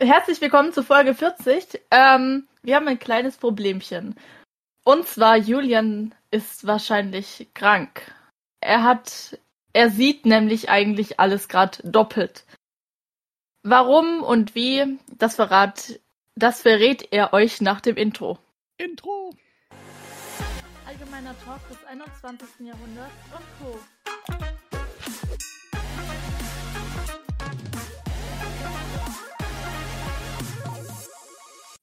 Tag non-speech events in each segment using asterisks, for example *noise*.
Herzlich willkommen zu Folge 40. Ähm, wir haben ein kleines Problemchen. Und zwar, Julian ist wahrscheinlich krank. Er hat, er sieht nämlich eigentlich alles gerade doppelt. Warum und wie, das verrat, das verrät er euch nach dem Intro. Intro! Allgemeiner Talk des 21. Jahrhunderts und Co.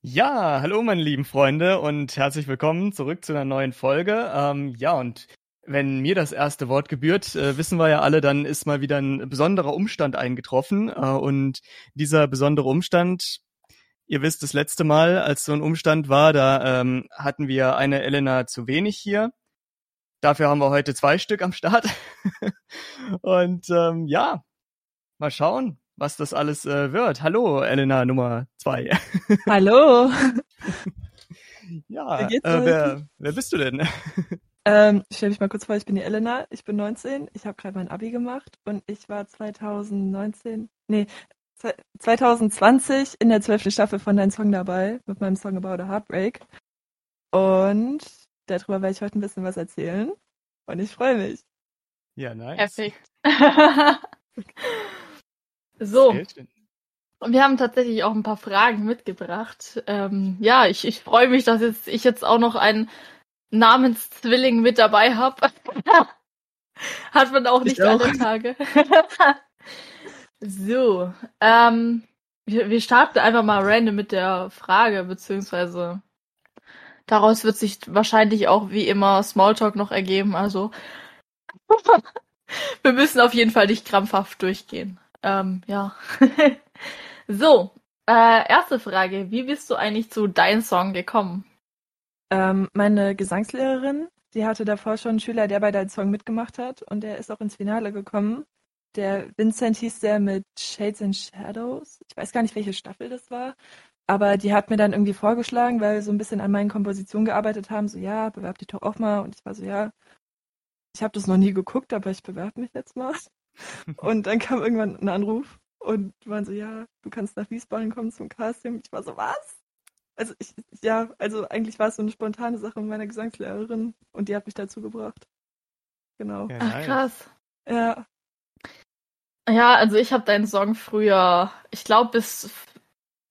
Ja, hallo meine lieben Freunde und herzlich willkommen zurück zu einer neuen Folge. Ähm, ja, und wenn mir das erste Wort gebührt, äh, wissen wir ja alle, dann ist mal wieder ein besonderer Umstand eingetroffen. Äh, und dieser besondere Umstand, ihr wisst, das letzte Mal, als so ein Umstand war, da ähm, hatten wir eine Elena zu wenig hier. Dafür haben wir heute zwei Stück am Start. *laughs* und ähm, ja, mal schauen, was das alles äh, wird. Hallo, Elena Nummer zwei. *laughs* Hallo. ja, äh, wer, wer bist du denn? *laughs* Ähm, ich stelle mich mal kurz vor, ich bin die Elena, ich bin 19, ich habe gerade mein Abi gemacht und ich war 2019, nee, 2020 in der zwölften Staffel von Dein Song dabei mit meinem Song About a Heartbreak. Und darüber werde ich heute ein bisschen was erzählen. Und ich freue mich. Ja, nice. Perfekt. *laughs* so. Und wir haben tatsächlich auch ein paar Fragen mitgebracht. Ähm, ja, ich, ich freue mich, dass jetzt, ich jetzt auch noch einen Namenszwilling mit dabei habe. *laughs* Hat man auch nicht alle Tage. *laughs* so, ähm, wir, wir starten einfach mal random mit der Frage, beziehungsweise daraus wird sich wahrscheinlich auch wie immer Smalltalk noch ergeben. Also *laughs* wir müssen auf jeden Fall nicht krampfhaft durchgehen. Ähm, ja. *laughs* so, äh, erste Frage. Wie bist du eigentlich zu deinem Song gekommen? Ähm, meine Gesangslehrerin, die hatte davor schon einen Schüler, der bei deinem Song mitgemacht hat und der ist auch ins Finale gekommen. Der Vincent hieß der mit Shades and Shadows. Ich weiß gar nicht, welche Staffel das war. Aber die hat mir dann irgendwie vorgeschlagen, weil wir so ein bisschen an meinen Kompositionen gearbeitet haben. So, ja, bewerb dich doch auch mal. Und ich war so, ja, ich habe das noch nie geguckt, aber ich bewerbe mich jetzt mal. Und dann kam irgendwann ein Anruf und waren so, ja, du kannst nach Wiesbaden kommen zum Casting. Ich war so, was? Also ich, ja, also eigentlich war es so eine spontane Sache mit meiner Gesangslehrerin und die hat mich dazu gebracht. Genau. Ja, Ach, krass. Ja. Ja, also ich habe deinen Song früher, ich glaube bis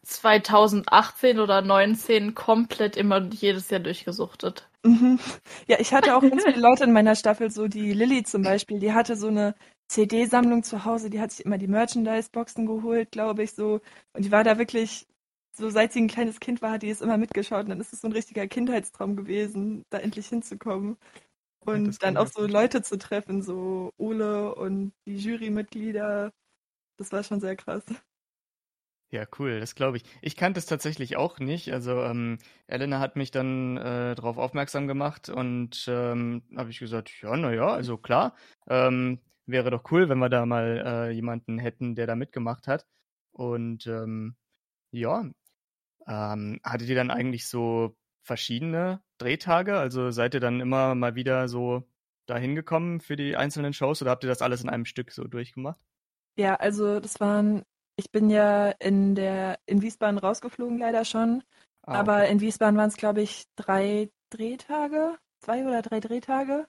2018 oder 2019 komplett immer jedes Jahr durchgesuchtet. Mhm. Ja, ich hatte auch ganz *laughs* viele Leute in meiner Staffel, so die Lilly zum Beispiel, die hatte so eine CD-Sammlung zu Hause, die hat sich immer die Merchandise-Boxen geholt, glaube ich, so. Und die war da wirklich, so seit sie ein kleines Kind war, hat die es immer mitgeschaut. Und dann ist es so ein richtiger Kindheitstraum gewesen, da endlich hinzukommen. Und ja, dann auch so Leute zu treffen, so Ole und die Jurymitglieder. Das war schon sehr krass. Ja, cool, das glaube ich. Ich kannte es tatsächlich auch nicht. Also ähm, Elena hat mich dann äh, darauf aufmerksam gemacht und ähm, habe ich gesagt, ja, naja, also klar, ähm, wäre doch cool, wenn wir da mal äh, jemanden hätten, der da mitgemacht hat. Und ähm, ja, ähm, hattet ihr dann eigentlich so verschiedene Drehtage? Also seid ihr dann immer mal wieder so dahin gekommen für die einzelnen Shows oder habt ihr das alles in einem Stück so durchgemacht? Ja, also das waren, ich bin ja in der in Wiesbaden rausgeflogen leider schon, ah, aber okay. in Wiesbaden waren es glaube ich drei Drehtage, zwei oder drei Drehtage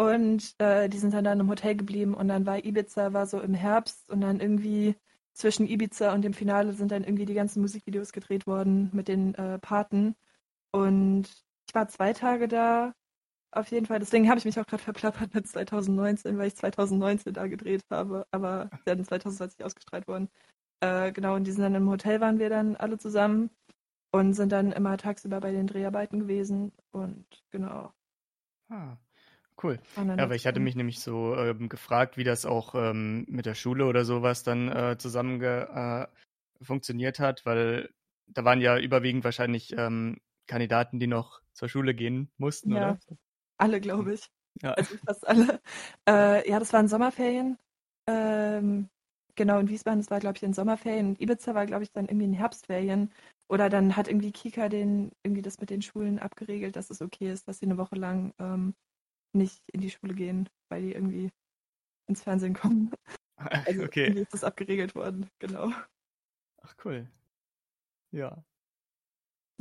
und äh, die sind dann, dann im Hotel geblieben und dann war Ibiza war so im Herbst und dann irgendwie zwischen Ibiza und dem Finale sind dann irgendwie die ganzen Musikvideos gedreht worden mit den äh, Paten. Und ich war zwei Tage da, auf jeden Fall. Deswegen habe ich mich auch gerade verplappert mit 2019, weil ich 2019 da gedreht habe, aber dann 2020 ausgestrahlt worden. Äh, genau, und die sind dann im Hotel waren wir dann alle zusammen und sind dann immer tagsüber bei den Dreharbeiten gewesen und genau. Ah, Cool. Ja, aber ich hatte mich nämlich so ähm, gefragt, wie das auch ähm, mit der Schule oder sowas dann äh, zusammen äh, funktioniert hat, weil da waren ja überwiegend wahrscheinlich ähm, Kandidaten, die noch zur Schule gehen mussten, ja, oder? Alle, glaube ich. Ja. Also fast alle. Äh, ja, das waren Sommerferien. Ähm, genau, in Wiesbaden, das war, glaube ich, in Sommerferien. Ibiza war, glaube ich, dann irgendwie in Herbstferien. Oder dann hat irgendwie Kika den, irgendwie das mit den Schulen abgeregelt, dass es okay ist, dass sie eine Woche lang ähm, nicht in die Schule gehen, weil die irgendwie ins Fernsehen kommen. *laughs* Also okay. irgendwie ist das abgeregelt worden, genau. Ach cool. Ja.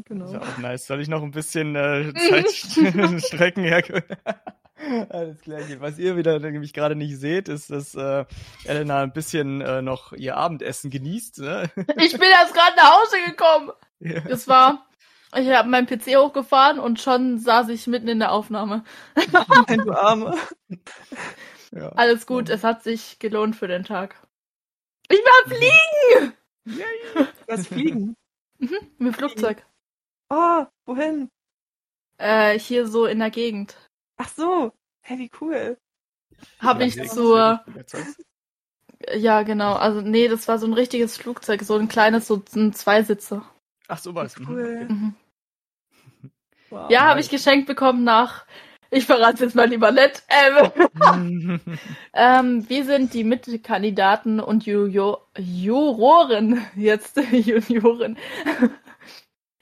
Genau. Ist ja auch nice. Soll ich noch ein bisschen äh, *laughs* Zeitstrecken *laughs* her? Alles klar. Was ihr wieder nämlich gerade nicht seht, ist, dass äh, Elena ein bisschen äh, noch ihr Abendessen genießt. Ne? Ich bin erst gerade nach Hause gekommen. Ja. Es war, ich habe meinen PC hochgefahren und schon saß ich mitten in der Aufnahme. Nein, *laughs* du Arme. Ja. Alles gut, es hat sich gelohnt für den Tag. Ich war fliegen! Yay. Was fliegen? Mhm, mit Flugzeug. Oh, wohin? Äh, hier so in der Gegend. Ach so, hey, wie cool. Habe ich zur. Ja, genau. Also, nee, das war so ein richtiges Flugzeug, so ein kleines, so ein Zweisitzer. Ach, so was. Mhm. Cool. Mhm. *laughs* Wow. Ja, habe ich geschenkt bekommen nach. Ich verrate es jetzt mal lieber nett. Ähm, *laughs* *laughs* ähm, wir sind die Mitkandidaten und Ju Ju Juroren, jetzt Junioren,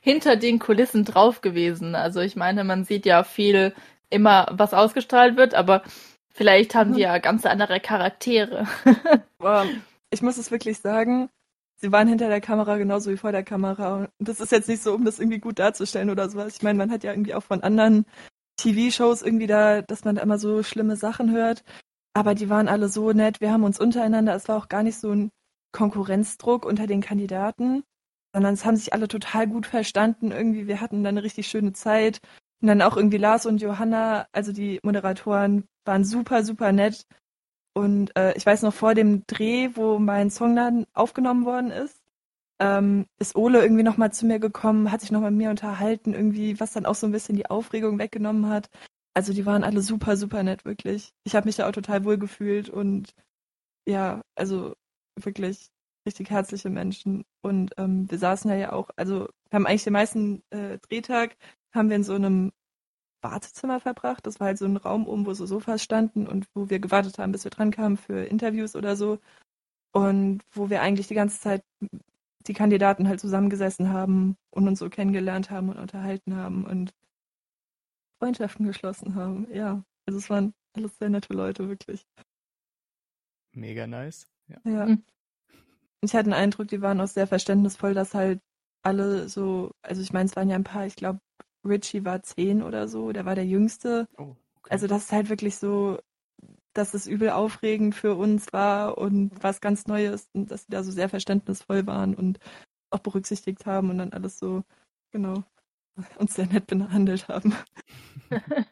hinter den Kulissen drauf gewesen. Also ich meine, man sieht ja viel immer, was ausgestrahlt wird, aber vielleicht haben die ja ganz andere Charaktere. ich muss es wirklich sagen, sie waren hinter der Kamera genauso wie vor der Kamera. Und das ist jetzt nicht so, um das irgendwie gut darzustellen oder sowas. Ich meine, man hat ja irgendwie auch von anderen TV-Shows irgendwie da, dass man da immer so schlimme Sachen hört. Aber die waren alle so nett. Wir haben uns untereinander, es war auch gar nicht so ein Konkurrenzdruck unter den Kandidaten, sondern es haben sich alle total gut verstanden. Irgendwie, wir hatten dann eine richtig schöne Zeit. Und dann auch irgendwie Lars und Johanna, also die Moderatoren, waren super, super nett. Und äh, ich weiß noch vor dem Dreh, wo mein Song dann aufgenommen worden ist, ähm, ist Ole irgendwie nochmal zu mir gekommen, hat sich nochmal mit mir unterhalten, irgendwie, was dann auch so ein bisschen die Aufregung weggenommen hat. Also die waren alle super, super nett, wirklich. Ich habe mich da auch total wohl gefühlt und ja, also wirklich richtig herzliche Menschen. Und ähm, wir saßen ja auch, also wir haben eigentlich den meisten äh, Drehtag haben wir in so einem Wartezimmer verbracht. Das war halt so ein Raum oben, wo so Sofas standen und wo wir gewartet haben, bis wir dran kamen für Interviews oder so. Und wo wir eigentlich die ganze Zeit die Kandidaten halt zusammengesessen haben und uns so kennengelernt haben und unterhalten haben und Freundschaften geschlossen haben. Ja, also es waren alles sehr nette Leute, wirklich. Mega nice. Ja. ja. Hm. Ich hatte den Eindruck, die waren auch sehr verständnisvoll, dass halt alle so, also ich meine, es waren ja ein paar, ich glaube, Richie war zehn oder so, der war der Jüngste. Oh, okay. Also das ist halt wirklich so, dass es übel aufregend für uns war und was ganz Neues und dass sie da so sehr verständnisvoll waren und auch berücksichtigt haben und dann alles so, genau, *laughs* uns sehr nett behandelt haben. *laughs*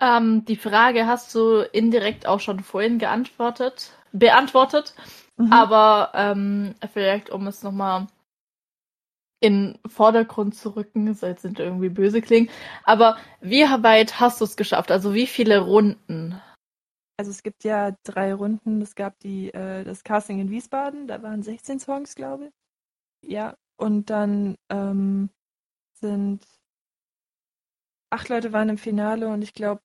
ähm, die Frage hast du indirekt auch schon vorhin geantwortet, beantwortet, mhm. aber ähm, vielleicht um es nochmal in Vordergrund zu rücken, soll jetzt nicht irgendwie böse klingen. Aber wie weit hast du es geschafft? Also wie viele Runden? Also es gibt ja drei Runden. Es gab die, äh, das Casting in Wiesbaden, da waren 16 Songs, glaube ich. Ja, und dann ähm, sind acht Leute waren im Finale und ich glaube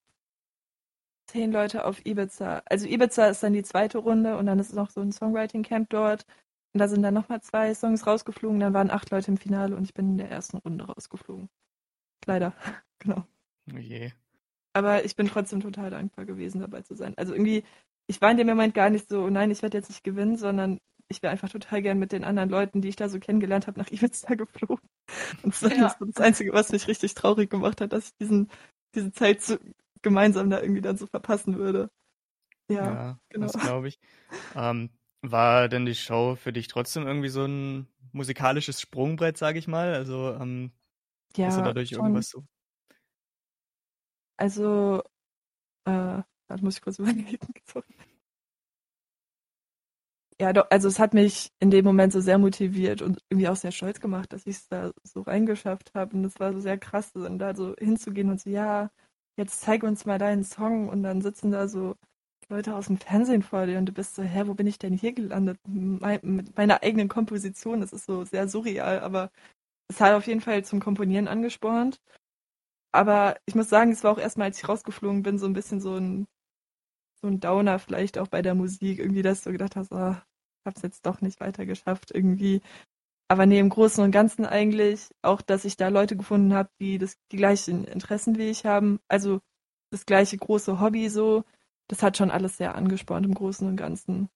zehn Leute auf Ibiza. Also Ibiza ist dann die zweite Runde und dann ist noch so ein Songwriting Camp dort. Und da sind dann nochmal zwei Songs rausgeflogen, dann waren acht Leute im Finale und ich bin in der ersten Runde rausgeflogen. Leider, *laughs* genau. Oh je. Aber ich bin trotzdem total dankbar gewesen, dabei zu sein. Also irgendwie, ich war in dem Moment gar nicht so, nein, ich werde jetzt nicht gewinnen, sondern ich wäre einfach total gern mit den anderen Leuten, die ich da so kennengelernt habe, nach *laughs* Ibiza geflogen. Und das ja. ist das Einzige, was mich richtig traurig gemacht hat, dass ich diesen, diese Zeit so gemeinsam da irgendwie dann so verpassen würde. Ja, ja genau. das glaube ich. Ähm, war denn die Show für dich trotzdem irgendwie so ein musikalisches Sprungbrett, sage ich mal? Also ähm, ja, hast du dadurch schon. irgendwas so? Also, äh, da muss ich kurz *laughs* überlegen. Ja, doch, also es hat mich in dem Moment so sehr motiviert und irgendwie auch sehr stolz gemacht, dass ich es da so reingeschafft habe. Und es war so sehr krass, dann da so hinzugehen und so, ja, jetzt zeig uns mal deinen Song und dann sitzen da so Leute aus dem Fernsehen vor dir und du bist so, hä, wo bin ich denn hier gelandet? mit meiner eigenen Komposition, das ist so sehr surreal, aber es hat auf jeden Fall zum Komponieren angespornt. Aber ich muss sagen, es war auch erstmal, als ich rausgeflogen bin, so ein bisschen so ein, so ein Downer vielleicht auch bei der Musik. Irgendwie, dass du gedacht hast, oh, ich hab's jetzt doch nicht weiter geschafft irgendwie. Aber nee, im Großen und Ganzen eigentlich auch, dass ich da Leute gefunden habe, die das, die gleichen Interessen wie ich haben. Also das gleiche große Hobby so das hat schon alles sehr angespornt im Großen und Ganzen.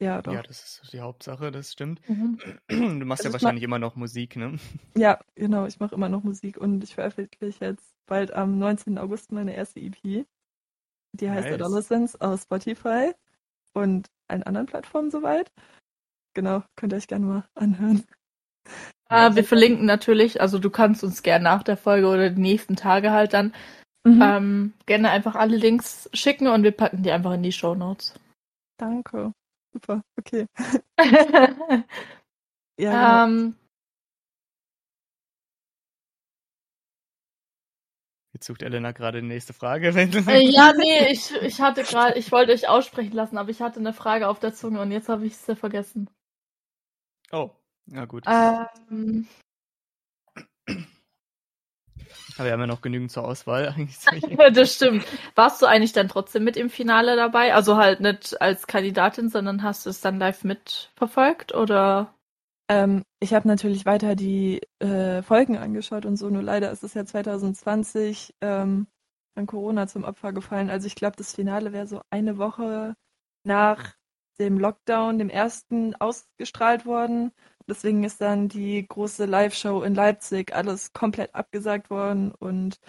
Ja, doch. Ja, das ist die Hauptsache, das stimmt. Mhm. Du machst also ja wahrscheinlich immer noch Musik, ne? Ja, genau, ich mache immer noch Musik und ich veröffentliche jetzt bald am 19. August meine erste EP. Die heißt nice. Adolescence aus Spotify und allen anderen Plattformen soweit. Genau, könnt ihr euch gerne mal anhören. Ah, wir verlinken natürlich, also du kannst uns gerne nach der Folge oder die nächsten Tage halt dann mhm. ähm, gerne einfach alle Links schicken und wir packen die einfach in die Show Notes. Danke. Super, okay. *laughs* ja. Genau. Ähm, Jetzt sucht Elena gerade die nächste Frage. *laughs* Äh, ja, nee, ich, ich hatte gerade, ich wollte euch aussprechen lassen, aber ich hatte eine Frage auf der Zunge und jetzt habe ich es vergessen. Oh, ja gut. Ähm, aber wir haben ja noch genügend zur Auswahl. *laughs* *laughs* das stimmt. Warst du eigentlich dann trotzdem mit im Finale dabei? Also halt nicht als Kandidatin, sondern hast du es dann live mitverfolgt oder? Ähm, ich habe natürlich weiter die äh, Folgen angeschaut und so, nur leider ist es ja 2020 ähm, an Corona zum Opfer gefallen. Also ich glaube, das Finale wäre so eine Woche nach dem Lockdown, dem ersten, ausgestrahlt worden. Deswegen ist dann die große Live-Show in Leipzig alles komplett abgesagt worden und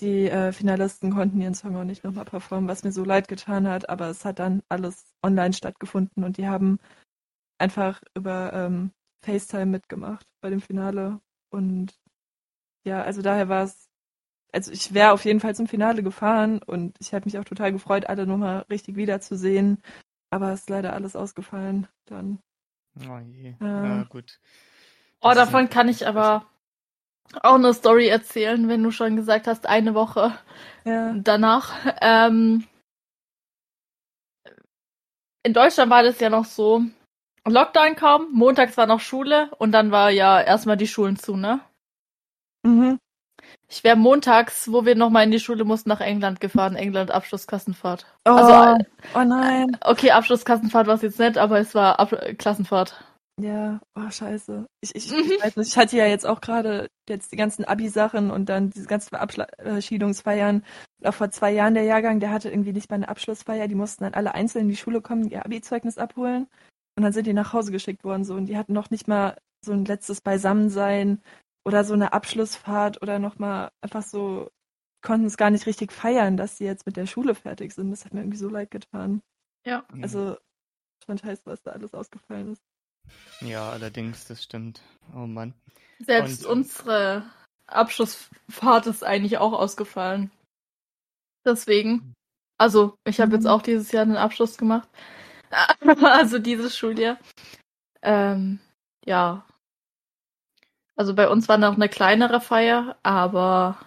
die äh, Finalisten konnten ihren Song auch nicht nochmal performen, was mir so leid getan hat, aber es hat dann alles online stattgefunden und die haben einfach über ähm, FaceTime mitgemacht bei dem Finale. Und ja, also daher war es, also ich wäre auf jeden Fall zum Finale gefahren und ich habe mich auch total gefreut, alle nochmal richtig wiederzusehen. Aber es ist leider alles ausgefallen dann. Oh je. Ja, ja gut. Oh, davon kann ich aber auch eine Story erzählen, wenn du schon gesagt hast, eine Woche ja. danach. Ähm, in Deutschland war das ja noch so, Lockdown kam, montags war noch Schule und dann war ja erstmal die Schulen zu, ne? Mhm. Ich wäre montags, wo wir nochmal in die Schule mussten, nach England gefahren. England Abschlussklassenfahrt. Oh, also, oh nein. Okay, Abschlussklassenfahrt war es jetzt nicht, aber es war Ab Klassenfahrt. Ja, oh scheiße. Ich, ich, mhm. *laughs* ich weiß nicht, ich hatte ja jetzt auch gerade jetzt die ganzen Abi-Sachen und dann diese ganzen Verabschiedungsfeiern. Auch vor zwei Jahren der Jahrgang, der hatte irgendwie nicht mal eine Abschlussfeier. Die mussten dann alle einzeln in die Schule kommen, ihr Abi-Zeugnis abholen. Und dann sind die nach Hause geschickt worden so und die hatten noch nicht mal so ein letztes Beisammensein oder so eine Abschlussfahrt oder nochmal einfach so, konnten es gar nicht richtig feiern, dass sie jetzt mit der Schule fertig sind. Das hat mir irgendwie so leid getan. Ja. Also schon scheiße, was da alles ausgefallen ist. Ja, allerdings, das stimmt. Oh Mann. Selbst und, unsere Abschlussfahrt ist eigentlich auch ausgefallen. Deswegen. Also, ich habe mhm. jetzt auch dieses Jahr einen Abschluss gemacht. *laughs* also dieses Schuljahr. Ähm, ja. Also bei uns war noch eine kleinere Feier, aber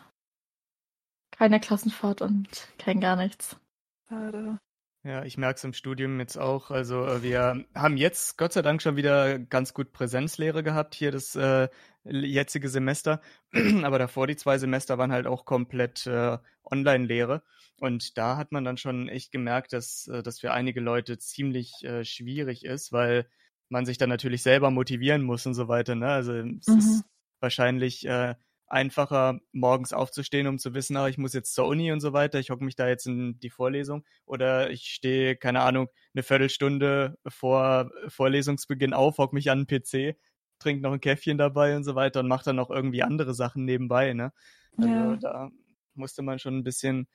keine Klassenfahrt und kein gar nichts. Schade. Ja, ich merke es im Studium jetzt auch. Also äh, wir haben jetzt Gott sei Dank schon wieder ganz gut Präsenzlehre gehabt, hier das äh, jetzige Semester. *clears throat* Aber davor die zwei Semester waren halt auch komplett äh, Online-Lehre. Und da hat man dann schon echt gemerkt, dass äh, das für einige Leute ziemlich äh, schwierig ist, weil man sich dann natürlich selber motivieren muss und so weiter. Ne? Also es mhm. ist wahrscheinlich äh, einfacher, morgens aufzustehen, um zu wissen, ah, ich muss jetzt zur Uni und so weiter, ich hocke mich da jetzt in die Vorlesung oder ich stehe, keine Ahnung, eine Viertelstunde vor Vorlesungsbeginn auf, hocke mich an den PC, trinke noch ein Käffchen dabei und so weiter und mache dann noch irgendwie andere Sachen nebenbei. Ne? Also ja. da musste man schon ein bisschen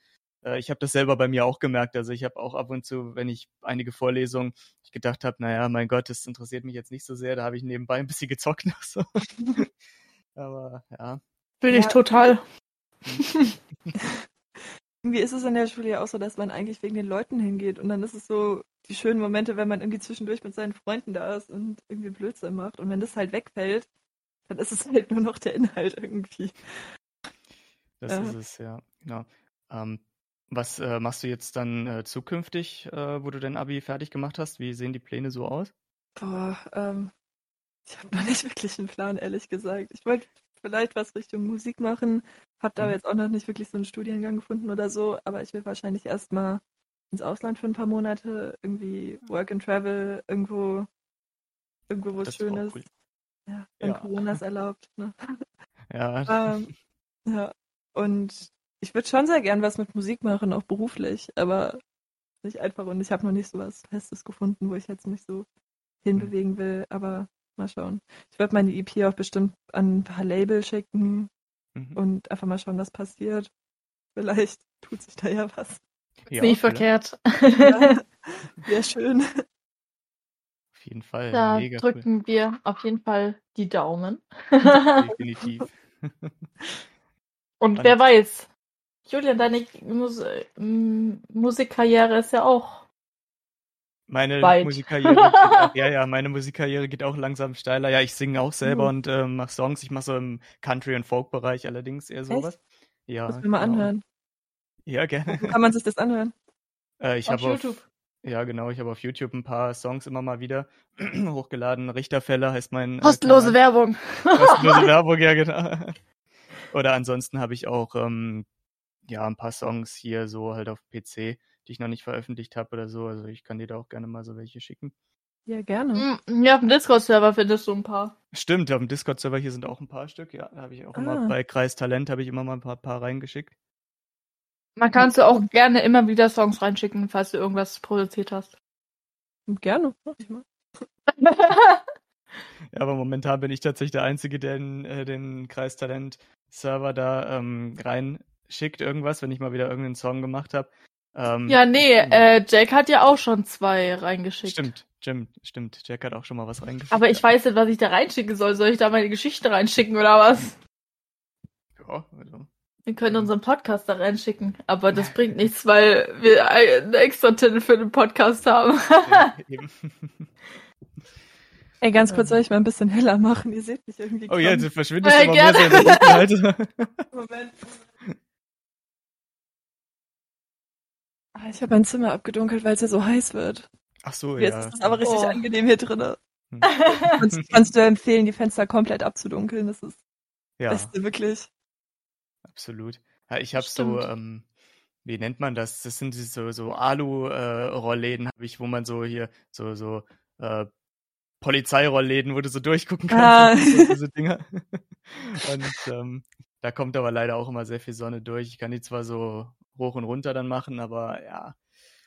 äh, ich habe das selber bei mir auch gemerkt. Also ich habe auch ab und zu, wenn ich einige Vorlesungen, ich gedacht habe, naja, mein Gott, das interessiert mich jetzt nicht so sehr, da habe ich nebenbei ein bisschen gezockt *laughs* noch so. *laughs* Aber ja. Bin ja. ich total. *laughs* irgendwie ist es in der Schule ja auch so, dass man eigentlich wegen den Leuten hingeht und dann ist es so die schönen Momente, wenn man irgendwie zwischendurch mit seinen Freunden da ist und irgendwie Blödsinn macht. Und wenn das halt wegfällt, dann ist es halt nur noch der Inhalt irgendwie. Das ja. ist es, ja. Genau. Ähm, was äh, machst du jetzt dann äh, zukünftig, äh, wo du dein Abi fertig gemacht hast? Wie sehen die Pläne so aus? Boah, ähm, ich habe noch nicht *laughs* wirklich einen Plan, ehrlich gesagt. Ich wollte vielleicht was Richtung Musik machen, habe da mhm. jetzt auch noch nicht wirklich so einen Studiengang gefunden oder so, aber ich will wahrscheinlich erstmal ins Ausland für ein paar Monate, irgendwie Work and Travel, irgendwo, irgendwo wo es schön ist. Cool. Ja, wenn ja. Corona es erlaubt. Ne? *laughs* Ja. ähm, ja. Und ich würde schon sehr gern was mit Musik machen, auch beruflich, aber nicht einfach und ich habe noch nicht so was Festes gefunden, wo ich jetzt mich so hinbewegen will, aber mal schauen. Ich werde meine EP auch bestimmt an ein paar Label schicken mhm. und einfach mal schauen, was passiert. Vielleicht *laughs* tut sich da ja was. Ja, nicht verkehrt. Ja, *laughs* wäre schön. Auf jeden Fall. Da drücken cool. wir auf jeden Fall die Daumen. Definitiv. *laughs* Und wer weiß, Julian, deine Mus Musikkarriere ist ja auch. Meine weit. Musikkarriere geht *laughs* auch, ja, ja, meine Musikkarriere geht auch langsam steiler. Ja, ich singe auch selber mhm. und äh, mache Songs. Ich mache so im Country- und Folk-Bereich allerdings eher sowas. Echt? Ja. Muss mir mal genau. anhören. Ja, gerne. Wo *laughs* kann man sich das anhören? Äh, ich auf YouTube. Auf, ja, genau. Ich habe auf YouTube ein paar Songs immer mal wieder *clears throat* hochgeladen. Richterfälle heißt mein. Kostenlose äh, Werbung. Kostenlose *laughs* Werbung, ja, genau. Oder ansonsten habe ich auch ähm, ja ein paar Songs hier so halt auf PC, die ich noch nicht veröffentlicht habe oder so. Also ich kann dir da auch gerne mal so welche schicken. Ja, gerne. Mm, ja, auf dem Discord-Server findest du ein paar. Stimmt, auf dem Discord-Server hier sind auch ein paar Stück. Ja, da habe ich auch ah. immer bei Kreis Talent habe ich immer mal ein paar, paar reingeschickt. Man kannst du auch gerne immer wieder Songs reinschicken, falls du irgendwas produziert hast. Gerne, mach ich mal. *laughs* ja, aber momentan bin ich tatsächlich der Einzige, der den, äh, den Kreistalent-Server da ähm, reinschickt, irgendwas, wenn ich mal wieder irgendeinen Song gemacht habe. Ähm, ja, nee, äh, Jack hat ja auch schon zwei reingeschickt. Stimmt, stimmt, stimmt. Jack hat auch schon mal was reingeschickt. Aber ich weiß nicht, was ich da reinschicken soll. Soll ich da meine Geschichte reinschicken oder was? Ja, also. Wir können unseren Podcast da reinschicken, aber das *laughs* bringt nichts, weil wir einen extra Titel für den Podcast haben. *laughs* Ey, ganz kurz, soll ich mal ein bisschen heller machen? Ihr seht mich irgendwie. Oh ja, du verschwindest äh, immer mehr so in der Dunkelheit. *laughs* Moment. Ich habe mein Zimmer abgedunkelt, weil es ja so heiß wird. Ach so, Jetzt ja. Jetzt ist es aber richtig oh. angenehm hier drin. Hm. *laughs* kannst, kannst, du empfehlen, die Fenster komplett abzudunkeln? Das ist ja. das Beste, wirklich. Absolut. Ja, ich habe so, ähm, wie nennt man das? Das sind so, so Alu-Rollläden, äh, habe ich, wo man so hier, so, so äh, Polizeirollläden, wo du so durchgucken kannst. Ah. So, diese Dinger. *laughs* *laughs* und ähm, da kommt aber leider auch immer sehr viel Sonne durch. Ich kann die zwar so hoch und runter dann machen, aber ja.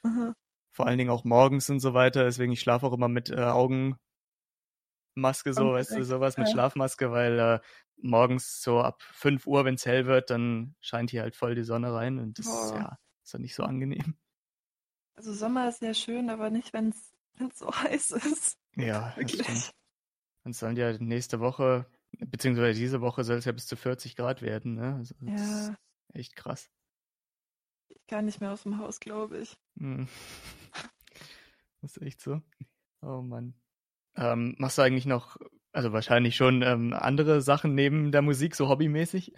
Aha. Vor allen Dingen auch morgens und so weiter. Deswegen, ich schlafe auch immer mit äh, Augenmaske, so, okay. weißt du, sowas mit Schlafmaske, weil äh, morgens so ab 5 Uhr, wenn es hell wird, dann scheint hier halt voll die Sonne rein und das oh. ja, ist dann nicht so angenehm. Also Sommer ist ja schön, aber nicht, wenn es so *laughs* heiß ist. Ja, Wirklich. Dann sollen ja nächste Woche, beziehungsweise diese Woche soll es ja bis zu 40 Grad werden, ne? Also, ja. echt krass. Kann nicht mehr aus dem Haus, glaube ich. Hm. Das *laughs* ist echt so. Oh Mann. Ähm, machst du eigentlich noch also wahrscheinlich schon ähm, andere Sachen neben der Musik, so hobbymäßig?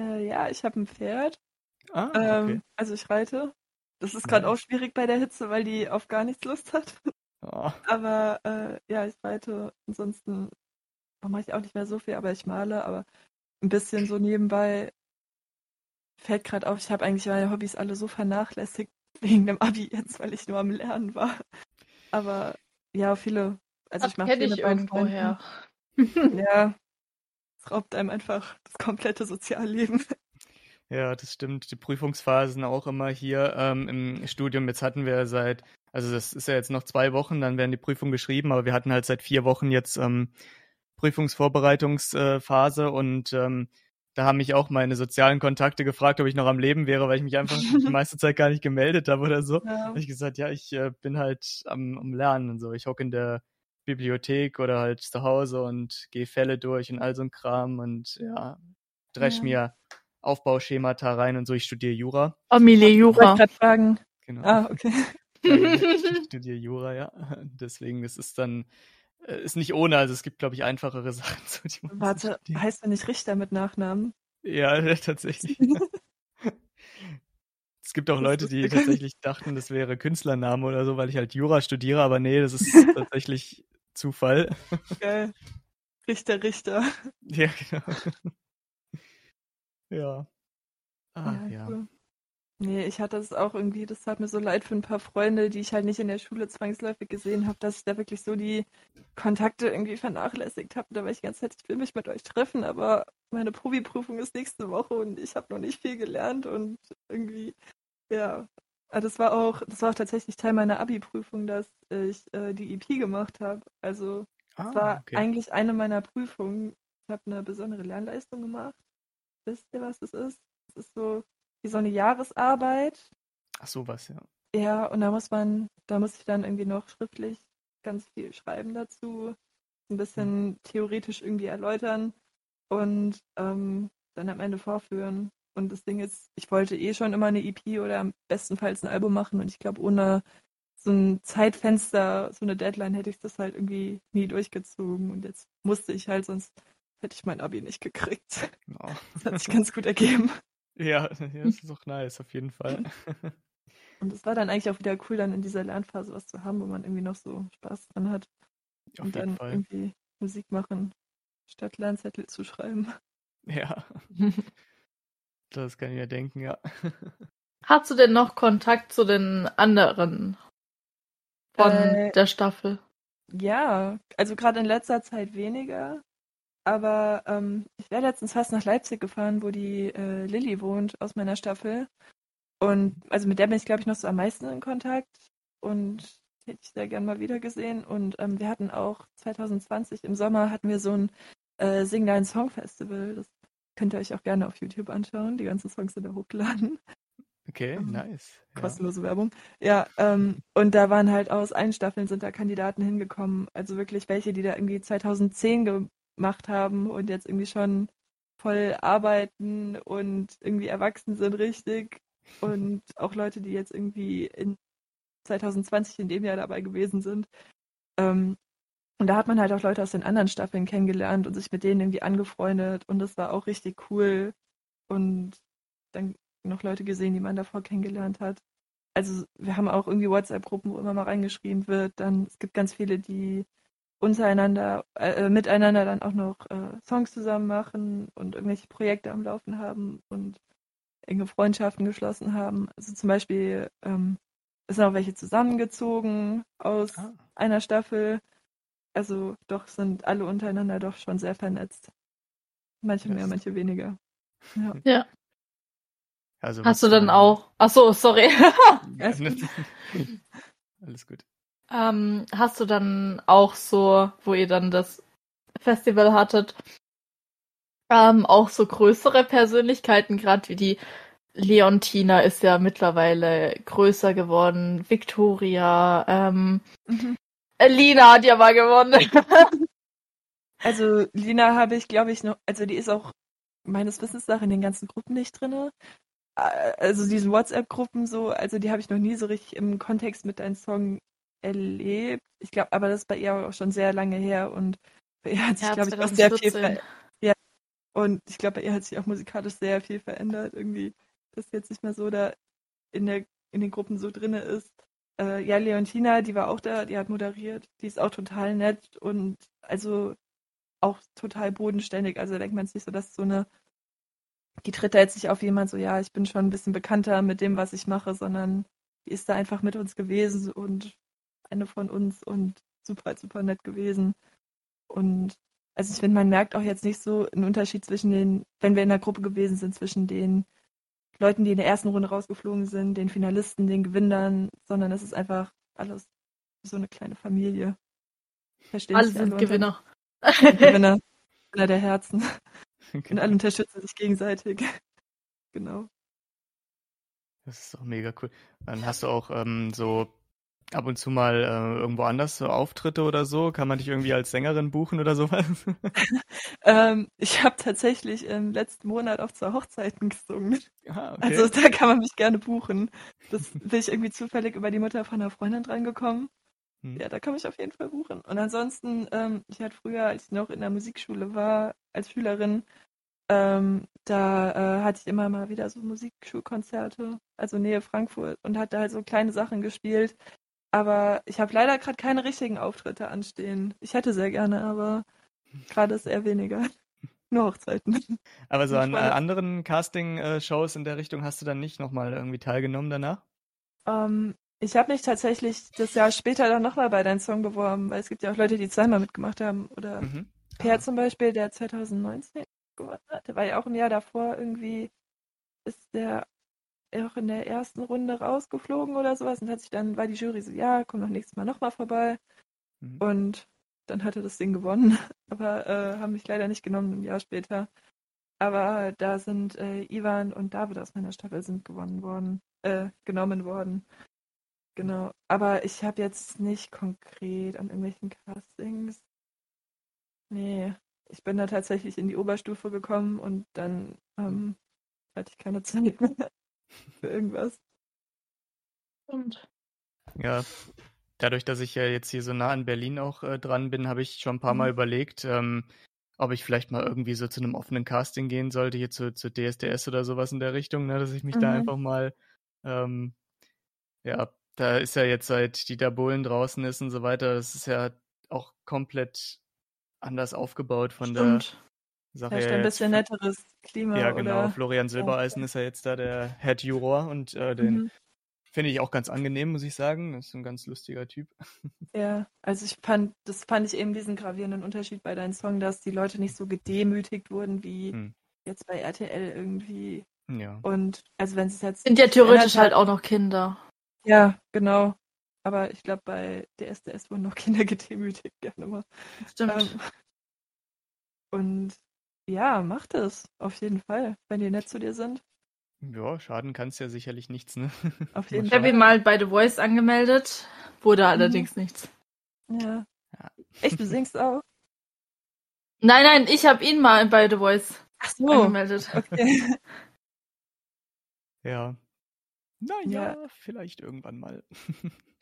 Äh, ja, ich habe ein Pferd. Ah, okay. Ähm, also ich reite. Das ist gerade ja. auch schwierig bei der Hitze, weil die auf gar nichts Lust hat. Oh. Aber äh, ja, ich reite. Ansonsten mache ich auch nicht mehr so viel, aber ich male. Aber ein bisschen so nebenbei fällt gerade auf, ich habe eigentlich meine Hobbys alle so vernachlässigt wegen dem Abi jetzt, weil ich nur am Lernen war. Aber ja, viele. Also das ich mache viele ich irgendwo her. *laughs* ja, es raubt einem einfach das komplette Sozialleben. Ja, das stimmt. Die Prüfungsphasen auch immer hier ähm, im Studium. Jetzt hatten wir seit, also das ist ja jetzt noch zwei Wochen, dann werden die Prüfungen geschrieben, aber wir hatten halt seit vier Wochen jetzt ähm, Prüfungsvorbereitungsphase und ähm, da haben mich auch meine sozialen Kontakte gefragt, ob ich noch am Leben wäre, weil ich mich einfach *laughs* die meiste Zeit gar nicht gemeldet habe oder so. Ja. habe ich gesagt, ja, ich äh, bin halt am, am Lernen und so. Ich hocke in der Bibliothek oder halt zu Hause und gehe Fälle durch und all so ein Kram und ja, dresch ja. mir Aufbauschemata rein und so. Ich studiere Jura. Amelie Jura. Ich gerade fragen. Genau. Ah, okay. ich *laughs* studiere Jura, ja. Deswegen, es ist dann, äh, ist nicht ohne, also es gibt, glaube ich, einfachere *laughs* Sachen. So, Warte, heißt er nicht Richter mit Nachnamen? Ja, *laughs* tatsächlich. *laughs* Es gibt auch Leute, die tatsächlich dachten, das wäre Künstlername oder so, weil ich halt Jura studiere, aber nee, das ist tatsächlich Zufall. Geil. Richter, Richter. Ja, genau. ja. Ah, ja. ja. Cool. Nee, ich hatte es auch irgendwie, das tat mir so leid für ein paar Freunde, die ich halt nicht in der Schule zwangsläufig gesehen habe, dass ich da wirklich so die Kontakte irgendwie vernachlässigt habe. Da war ich die ganze Zeit, ich will mich mit euch treffen, aber meine Probi-Prüfung ist nächste Woche und ich habe noch nicht viel gelernt und irgendwie, ja, Ah, das war auch, das war auch tatsächlich Teil meiner Abi-Prüfung, dass ich äh, die EP gemacht habe. Also das Ah, war okay. eigentlich eine meiner Prüfungen. Ich habe eine besondere Lernleistung gemacht. Wisst ihr, was das ist? Das ist so wie so eine Jahresarbeit. Ach, sowas, ja. Ja, und da muss man, da muss ich dann irgendwie noch schriftlich ganz viel schreiben dazu, ein bisschen theoretisch irgendwie erläutern und ähm, dann am Ende vorführen. Und das Ding ist, ich wollte eh schon immer eine EP oder am bestenfalls ein Album machen und ich glaube, ohne so ein Zeitfenster, so eine Deadline hätte ich das halt irgendwie nie durchgezogen und jetzt musste ich halt, sonst hätte ich mein Abi nicht gekriegt. Genau. Das hat sich ganz gut ergeben. *laughs* Ja, *laughs* ja, das ist doch nice, auf jeden Fall. *laughs* Und es war dann eigentlich auch wieder cool, dann in dieser Lernphase was zu haben, wo man irgendwie noch so Spaß dran hat. Auf und jeden dann Fall. irgendwie Musik machen, statt Lernzettel zu schreiben. Ja, *laughs* das kann ich mir denken, ja. Hast du denn noch Kontakt zu den anderen von Äh, der Staffel? Ja, also gerade in letzter Zeit weniger. Aber ähm, ich wäre letztens fast nach Leipzig gefahren, wo die äh, Lilly wohnt aus meiner Staffel. Und also mit der bin ich, glaube ich, noch so am meisten in Kontakt. Und hätte ich sehr gern mal wieder gesehen. Und ähm, wir hatten auch 2020 im Sommer hatten wir so ein äh, Sing Dein Song Festival. Das könnt ihr euch auch gerne auf YouTube anschauen. Die ganzen Songs sind da hochgeladen. Okay, Ähm, nice. Ja. Kostenlose Werbung. Ja, ähm, und da waren halt aus allen Staffeln sind da Kandidaten hingekommen. Also wirklich welche, die da irgendwie 2010 gemacht haben und jetzt irgendwie schon voll arbeiten und irgendwie erwachsen sind richtig. Und *laughs* auch Leute, die jetzt irgendwie in 2020 in dem Jahr dabei gewesen sind. Ähm, und da hat man halt auch Leute aus den anderen Staffeln kennengelernt und sich mit denen irgendwie angefreundet. Und das war auch richtig cool. Und dann noch Leute gesehen, die man davor kennengelernt hat. Also wir haben auch irgendwie WhatsApp-Gruppen, wo immer mal reingeschrieben wird. Dann es gibt ganz viele, die untereinander, äh, miteinander dann auch noch äh, Songs zusammen machen und irgendwelche Projekte am Laufen haben und enge Freundschaften geschlossen haben. Also zum Beispiel ähm, es sind auch welche zusammengezogen aus Ah, einer Staffel. Also doch sind alle untereinander doch schon sehr vernetzt. Manche mehr, manche weniger. Ja. Ja. also Hast du dann auch. Ach so, sorry. *laughs* Ja, Alles gut. Ähm, hast du dann auch so, wo ihr dann das Festival hattet, ähm, auch so größere Persönlichkeiten, gerade wie die Leontina ist ja mittlerweile größer geworden, Victoria, ähm, Mhm. Lina hat ja mal gewonnen. *laughs* Also Lina habe ich, glaube ich, noch, also die ist auch meines Wissens nach in den ganzen Gruppen nicht drin. Also diesen WhatsApp-Gruppen so, also die habe ich noch nie so richtig im Kontext mit deinem Song erlebt. Ich glaube, aber das ist bei ihr auch schon sehr lange her und bei ihr hat sich, Ja, glaube ich, auch sehr viel 2014. verändert. Ja. Und ich glaube, bei ihr hat sich auch musikalisch sehr viel verändert irgendwie, dass sie jetzt nicht mehr so da in der in den Gruppen so drinne ist. Äh, ja, Leontina, die war auch da, die hat moderiert, die ist auch total nett und also auch total bodenständig. Also denkt man sich so, dass so eine, die tritt da jetzt nicht auf jemand so, ja, ich bin schon ein bisschen bekannter mit dem, was ich mache, sondern die ist da einfach mit uns gewesen und eine von uns und super, super nett gewesen. Und also ich finde, man merkt auch jetzt nicht so einen Unterschied zwischen den, wenn wir in der Gruppe gewesen sind, zwischen den Leuten, die in der ersten Runde rausgeflogen sind, den Finalisten, den Gewinnern, sondern es ist einfach alles so eine kleine Familie. Verstehen Alle sind Gewinner. *laughs* Gewinner. Gewinner der Herzen. Und Genau. alle unterstützen sich gegenseitig. *laughs* Genau. Das ist doch mega cool. Dann hast du auch ähm, so ab und zu mal äh, irgendwo anders so Auftritte oder so. Kann man dich irgendwie als Sängerin buchen oder sowas? *laughs* Ähm, ich habe tatsächlich im letzten Monat auch zwei Hochzeiten gesungen. ah, okay. Also da kann man mich gerne buchen. Das bin ich irgendwie zufällig über die Mutter von einer Freundin drangekommen. Hm. Ja, da kann mich auf jeden Fall buchen. Und ansonsten, ähm, ich hatte früher, als ich noch in der Musikschule war, als Schülerin, ähm, da äh, hatte ich immer mal wieder so Musikschulkonzerte, also Nähe Frankfurt, und hatte halt so kleine Sachen gespielt. Aber ich habe leider gerade keine richtigen Auftritte anstehen. Ich hätte sehr gerne, aber gerade ist eher weniger. *laughs* Nur Hochzeiten. Aber so an äh, anderen Casting-Shows in der Richtung hast du dann nicht nochmal irgendwie teilgenommen danach? Ähm, ich habe mich tatsächlich das Jahr später dann nochmal bei deinem Song beworben, weil es gibt ja auch Leute, die zweimal mitgemacht haben. Oder Mhm. Per zum Beispiel, der 2019 gewonnen hat, der war ja auch ein Jahr davor irgendwie, ist der auch in der ersten Runde rausgeflogen oder sowas und hat sich dann, war die Jury so, ja, komm noch nächstes Mal nochmal vorbei. Mhm. Und dann hat er das Ding gewonnen, *laughs* aber äh, haben mich leider nicht genommen ein Jahr später. Aber da sind äh, Ivan und David aus meiner Staffel sind gewonnen worden, äh, genommen worden. Genau. Aber ich habe jetzt nicht konkret an irgendwelchen Castings. Nee, ich bin da tatsächlich in die Oberstufe gekommen und dann ähm, hatte ich keine Zeit mehr für *laughs* irgendwas. Und ja, dadurch, dass ich ja jetzt hier so nah an Berlin auch äh, dran bin, habe ich schon ein paar Mal mhm. überlegt, ähm, ob ich vielleicht mal irgendwie so zu einem offenen Casting gehen sollte, hier zu, zu DSDS oder sowas in der Richtung, ne, dass ich mich mhm. da einfach mal, ähm, ja, da ist ja jetzt seit Dieter Bohlen draußen ist und so weiter, das ist ja auch komplett anders aufgebaut von Stimmt. der Sache. Vielleicht ein bisschen netteres Klima. Ja, genau. Oder? Florian Silbereisen ist ja jetzt da der Head Juror und äh, den mhm. Finde ich auch ganz angenehm, muss ich sagen. Das ist ein ganz lustiger Typ. *laughs* Ja, also ich fand, das fand ich eben diesen gravierenden Unterschied bei deinem Song, dass die Leute nicht so gedemütigt wurden wie hm. jetzt bei RTL irgendwie. Ja. Und also wenn es jetzt. Sind ja theoretisch halt auch noch Kinder. Ja, genau. Aber ich glaube, bei DSDS wurden noch *laughs* Kinder gedemütigt, gerne mal. Stimmt. Ähm, und ja, macht es, auf jeden Fall, wenn die nett zu dir sind. Ja, schaden kann es ja sicherlich nichts, ne? Auf *laughs* jeden Fall. Ich habe ihn mal bei The Voice angemeldet, wurde mhm. allerdings nichts. Ja. ja. Echt, du singst *laughs* auch? Nein, nein, ich habe ihn mal bei The Voice Ach so. angemeldet. Okay. *laughs* ja. Naja, ja. vielleicht irgendwann mal.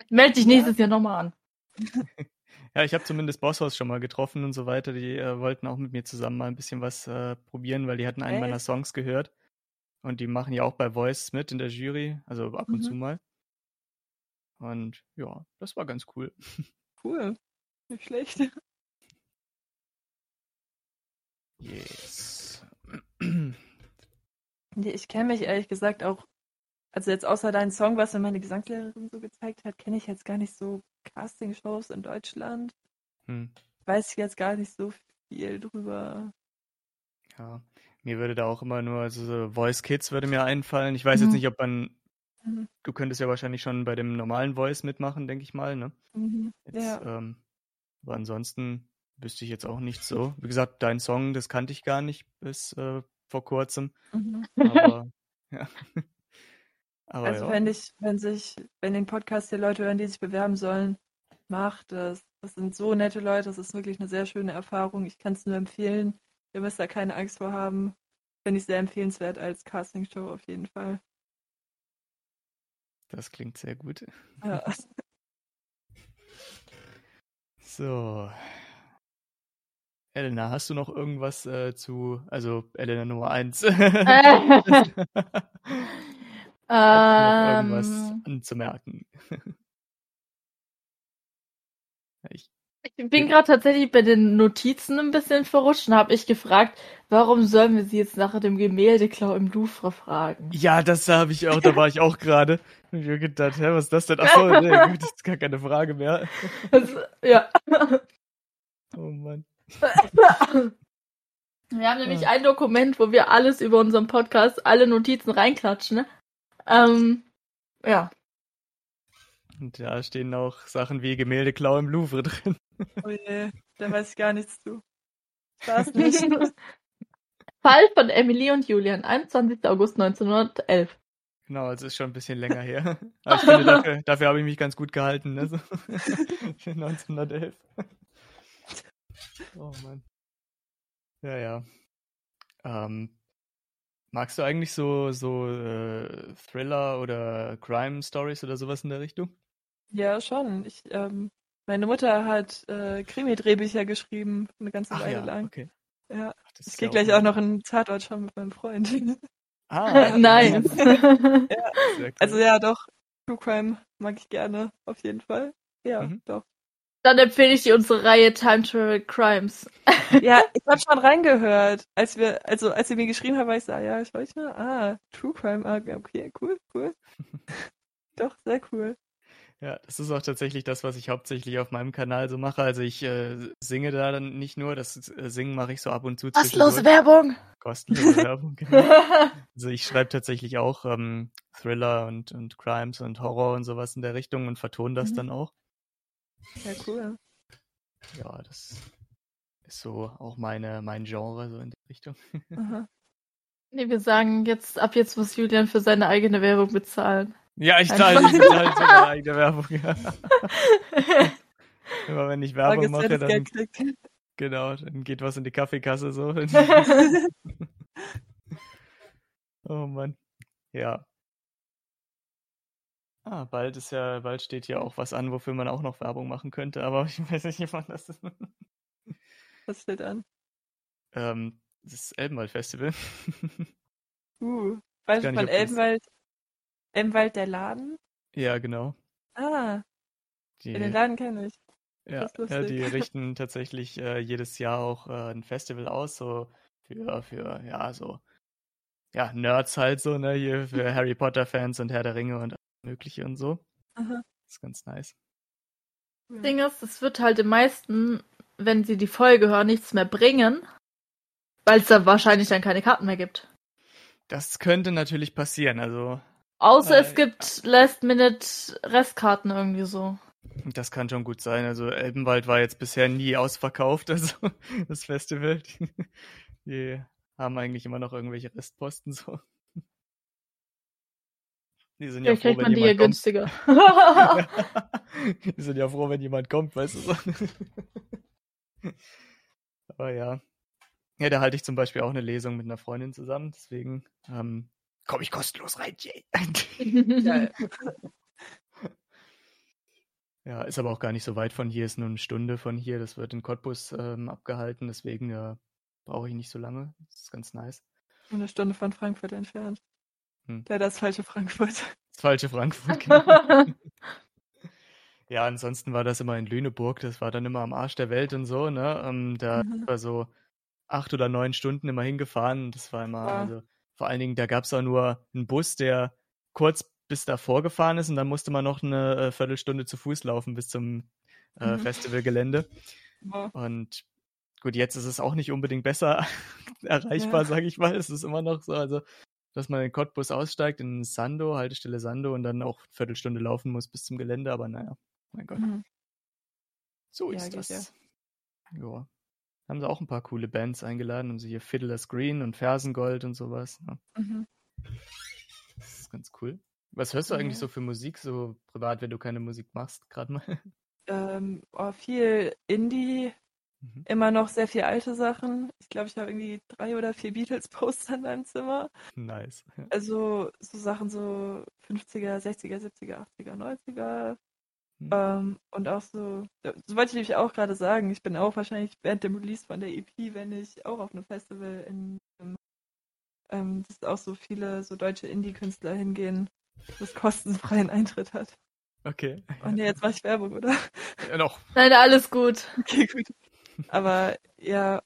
Meld dich nächstes ja. Jahr nochmal an. Ja, ich habe zumindest Bosshaus schon mal getroffen und so weiter. Die äh, wollten auch mit mir zusammen mal ein bisschen was äh, probieren, weil die hatten einen Echt? meiner Songs gehört. Und die machen ja auch bei Voice mit in der Jury, also ab und mhm. zu mal. Und ja, das war ganz cool. Cool. Nicht schlecht. Yes. ich kenne mich ehrlich gesagt auch, also jetzt außer deinen Song, was mir meine Gesangslehrerin so gezeigt hat, kenne ich jetzt gar nicht so Castingshows in Deutschland. Hm. Weiß ich jetzt gar nicht so viel drüber. Ja, mir würde da auch immer nur, also so Voice Kids würde mir einfallen. Ich weiß mhm. jetzt nicht, ob man, mhm. du könntest ja wahrscheinlich schon bei dem normalen Voice mitmachen, denke ich mal, ne? Mhm. Jetzt, ja. Ähm, aber ansonsten wüsste ich jetzt auch nicht so. Wie gesagt, dein Song, das kannte ich gar nicht bis äh, vor kurzem. Mhm. Aber, *laughs* ja. Aber also ja. wenn ich, wenn sich, wenn den Podcast hier Leute hören, die sich bewerben sollen, macht das. Das sind so nette Leute, das ist wirklich eine sehr schöne Erfahrung. Ich kann es nur empfehlen. Ihr müsst da keine Angst vor haben. Finde ich sehr empfehlenswert als Castingshow auf jeden Fall. Das klingt sehr gut. Ja. *laughs* So. Elena, hast du noch irgendwas äh, zu, also Elena Nummer 1? *laughs* *laughs* noch irgendwas ähm. anzumerken? *laughs* ich ich bin gerade tatsächlich bei den Notizen ein bisschen verrutscht und habe ich gefragt, warum sollen wir sie jetzt nach dem Gemäldeklau im Louvre fragen? Ja, das habe ich auch, da war ich auch gerade. *laughs* Ich habe gedacht, hä, was ist das denn? Achso, nee, *laughs* das ist gar keine Frage mehr. Das, ja. Oh Mann. Wir haben nämlich ja. ein Dokument, wo wir alles über unseren Podcast, alle Notizen reinklatschen. Ne? Ähm, ja. Und da stehen auch Sachen wie Gemäldeklau im Louvre drin. Oh je, da weiß ich gar nichts zu. *laughs* Spaß nicht. Fall von Emily und Julian, 21. August 1911. Genau, also ist schon ein bisschen länger her. Aber ich finde, dafür, dafür habe ich mich ganz gut gehalten. Ne? So. *laughs* 1911. Oh Mann. Ja, ja. Ähm, magst du eigentlich so, so äh, Thriller oder Crime Stories oder sowas in der Richtung? Ja, schon. Ich ähm, meine Mutter hat äh, Krimi-Drehbücher geschrieben, eine ganze Ach, Weile ja, lang. Okay. Ja. Ach, ich gehe ja gleich auch noch in Tatort schauen mit meinem Freund. *laughs* Ah, *laughs* nice. *laughs* ja. Cool. Also ja, doch. True Crime mag ich gerne, auf jeden Fall. Ja, mhm. doch. Dann empfehle ich dir unsere Reihe Time Travel Crimes. ja, ich habe schon reingehört. Als wir, also als sie mir geschrieben haben, war ich so, ah, ja, ich wollte, ah, True Crime, ah, okay, cool, cool. *laughs* doch, sehr cool. Ja, das ist auch tatsächlich das, was ich hauptsächlich auf meinem Kanal so mache. Also ich äh, singe da dann nicht nur, das äh, Singen mache ich so ab und zu. Kostenlose Werbung. Kostenlose *laughs* Werbung, genau. Also ich schreibe tatsächlich auch ähm, Thriller und, und Crimes und Horror und sowas in der Richtung und vertone das mhm. dann auch. Ja, cool. Ja, das ist so auch meine, mein Genre, so in die Richtung. *laughs* Aha. Nee, wir sagen jetzt, ab jetzt muss Julian für seine eigene Werbung bezahlen. Ja, ich zahle ich bezahle für meine eigene Werbung. Ja. *laughs* Immer wenn ich Werbung mache, dann. Genau, dann geht was in die Kaffeekasse so. *laughs* oh Mann. Ja. Ah, bald ist ja, bald steht hier auch was an, wofür man auch noch Werbung machen könnte, aber *laughs* ich weiß nicht, wann das ist. *laughs* Was steht an? Ähm, das Elbenwald-Festival. *laughs* uh, weißt du von Elbenwald, Elbenwald der Laden? Ja, genau. Ah, die, den Laden kenne ich. Ja, ja, die richten tatsächlich äh, jedes Jahr auch äh, ein Festival aus, so für, für, ja, so, ja, Nerds halt so, ne, hier für Harry Potter-Fans und Herr der Ringe und Mögliche und so. Aha. Das ist ganz nice. Das Ding ist, es wird halt den meisten, wenn sie die Folge hören, nichts mehr bringen, weil es da wahrscheinlich dann keine Karten mehr gibt. Das könnte natürlich passieren, also. Außer äh, es gibt Last-Minute-Restkarten irgendwie so. Das kann schon gut sein. Also Elbenwald war jetzt bisher nie ausverkauft, *laughs* also das Festival. *laughs* Die haben eigentlich immer noch irgendwelche Restposten so. Die sind ja, ja froh, wenn man jemand die kommt. günstiger. *laughs* die sind ja froh, wenn jemand kommt, weißt du so. *laughs* Aber ja, ja, da halte ich zum Beispiel auch eine Lesung mit einer Freundin zusammen, deswegen ähm, komme ich kostenlos rein, Jay. *laughs* ja, ist aber auch gar nicht so weit von hier, ist nur eine Stunde von hier. Das wird in Cottbus ähm, abgehalten, deswegen ja, brauche ich nicht so lange. Das ist ganz nice. Eine Stunde von Frankfurt entfernt. Hm. Ja, das falsche Frankfurt. Das falsche Frankfurt, *laughs* genau. ja, ansonsten war das immer in Lüneburg, das war dann immer am Arsch der Welt und so, ne? Ähm, da mhm. war so acht oder neun Stunden immer hingefahren. Das war immer, ja. also vor allen Dingen, da gab es auch nur einen Bus, der kurz bis davor gefahren ist und dann musste man noch eine äh, Viertelstunde zu Fuß laufen bis zum äh, mhm. Festivalgelände. Ja. Und gut, jetzt ist es auch nicht unbedingt besser *laughs* erreichbar, ja. sage ich mal. Es ist immer noch so, also dass man in Cottbus aussteigt in Sando, Haltestelle Sando und dann auch eine Viertelstunde laufen muss bis zum Gelände, aber naja, mein Gott. Mhm. So ist ja, das. Ja. ja haben sie auch ein paar coole Bands eingeladen, haben sie hier Fiddler's Green und Fersengold und sowas. Ne? Mhm. Das ist ganz cool. Was hörst du mhm. eigentlich so für Musik, so privat, wenn du keine Musik machst, gerade mal? Ähm, oh, viel Indie, mhm. immer noch sehr viel alte Sachen. Ich glaube, ich habe irgendwie drei oder vier Beatles-Poster in meinem Zimmer. Nice. Also so Sachen so 50er, 60er, 70er, 80er, 90er, Mhm. Ähm, und auch so, so wollte ich nämlich auch gerade sagen, ich bin auch wahrscheinlich während dem Release von der EP, wenn ich auch auf einem Festival in ähm, dass auch so viele so deutsche Indie-Künstler hingehen, das kostenfreien Eintritt hat. Okay. Und ja, jetzt mache ich Werbung, oder? Ja, noch. Nein, alles gut. Okay, gut. Aber ja,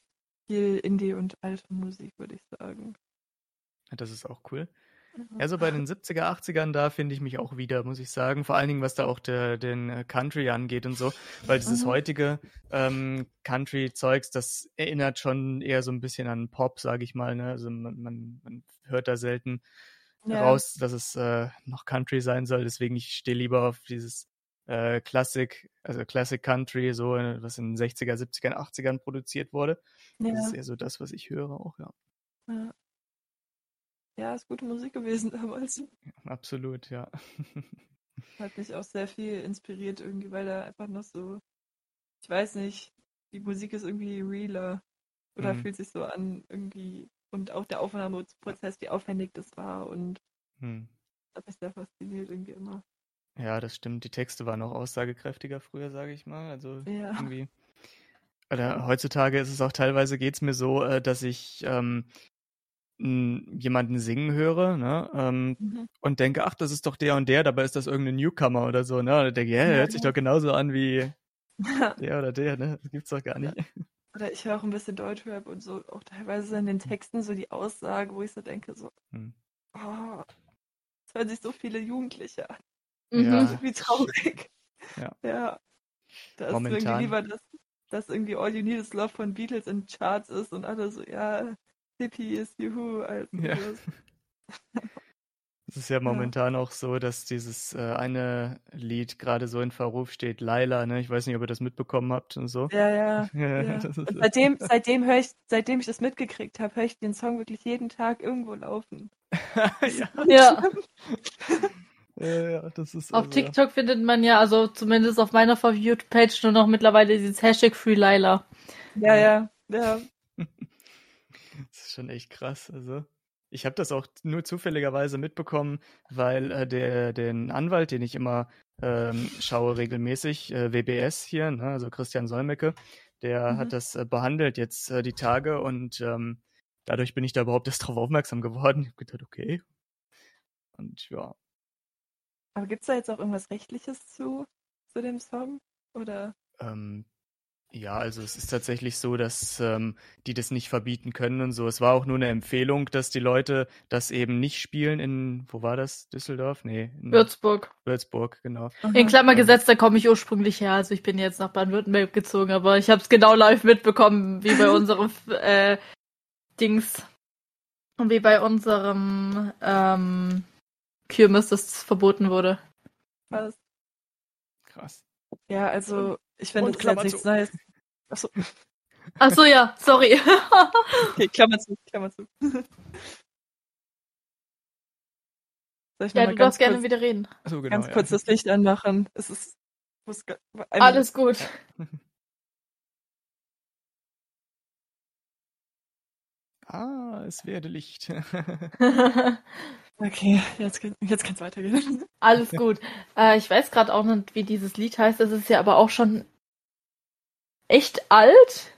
viel Indie und alte Musik, würde ich sagen. Das ist auch cool. Ja, so bei den 70er, 80ern, da finde ich mich auch wieder, muss ich sagen. Vor allen Dingen, was da auch der, den äh, Country angeht und so. Weil dieses mhm. heutige ähm, Country-Zeugs, das erinnert schon eher so ein bisschen an Pop, sage ich mal. Ne? Also man, man, man hört da selten ja. raus, dass es äh, noch Country sein soll. Deswegen, ich stehe lieber auf dieses äh, Classic, also Classic Country, so, äh, was in den 60er, 70er, 80ern produziert wurde. Ja. Das ist eher so das, was ich höre auch, ja. ja. Ja, ist gute Musik gewesen *laughs* damals. Absolut, ja. *laughs* Hat mich auch sehr viel inspiriert irgendwie, weil da einfach noch so, ich weiß nicht, die Musik ist irgendwie realer oder mhm. fühlt sich so an irgendwie und auch der Aufnahmeprozess, wie aufwendig das war und mhm. das hat mich sehr fasziniert irgendwie immer. Ja, das stimmt. Die Texte waren auch aussagekräftiger früher, sage ich mal. Also ja. irgendwie. Oder heutzutage ist es auch teilweise geht es mir so, äh, dass ich ähm, jemanden singen höre, ne? Ähm, mhm. Und denke, ach, das ist doch der und der, dabei ist das irgendein Newcomer oder so, ne? Und denke, ja, ja, hört sich doch genauso an wie *laughs* der oder der, ne? Das gibt's doch gar nicht. *laughs* Oder ich höre auch ein bisschen Deutschrap und so, auch teilweise in den hm. Texten so die Aussage, wo ich so denke, so, hm. oh, es hören sich so viele Jugendliche an. Ja. Wie traurig. Ja. ja. Da Momentan. ist irgendwie lieber, dass, dass irgendwie All You Need Is Love von Beatles in Charts ist und alle so, ja, Hippie ist Juhu, als ja. *laughs* Es ist ja momentan ja. auch so, dass dieses äh, eine Lied gerade so in Verruf steht, Laila, ne? Ich weiß nicht, ob ihr das mitbekommen habt und so. Ja, ja. *laughs* ja. ja. seitdem, seitdem höre ich, seitdem ich das mitgekriegt habe, höre ich den Song wirklich jeden Tag irgendwo laufen. *laughs* ja. ja. Ja, das ist auf also... TikTok findet man ja, also zumindest auf meiner For Page nur noch mittlerweile dieses Hashtag Free Laila. Ja, ja, ja. *laughs* Das ist schon echt krass, also. Ich habe das auch nur zufälligerweise mitbekommen, weil äh, der den Anwalt, den ich immer ähm, schaue regelmäßig, äh, WBS hier, ne, also Christian Solmecke, der mhm. hat das äh, behandelt jetzt äh, die Tage und ähm, dadurch bin ich da überhaupt erst drauf aufmerksam geworden. Ich habe gedacht, okay. Und ja. Aber gibt es da jetzt auch irgendwas Rechtliches zu, zu dem Song? Oder? Ähm, ja, also es ist tatsächlich so, dass ähm, die das nicht verbieten können und so. Es war auch nur eine Empfehlung, dass die Leute das eben nicht spielen in, wo war das? Düsseldorf? Nee. In Würzburg. Würzburg, genau. In Klammer gesetzt, da komme ich ursprünglich her. Also ich bin jetzt nach Baden-Württemberg gezogen, aber ich habe es genau live mitbekommen, wie bei *laughs* unserem äh, Dings und wie bei unserem ähm, Kirmes das verboten wurde. Was? Krass. Ja, also ich finde, das ist jetzt nichts Neues. Achso. Achso, ja, sorry. *laughs* okay, Klammer zu, Klammer zu. ja, du darfst gerne wieder reden. So, genau, ganz ja. kurz das Licht anmachen. Es ist. Alles gut. *laughs* ah, es werde Licht. *laughs* okay, jetzt, jetzt kann es weitergehen. *laughs* Alles gut. Äh, ich weiß gerade auch nicht, wie dieses Lied heißt. Es ist ja aber auch schon echt alt.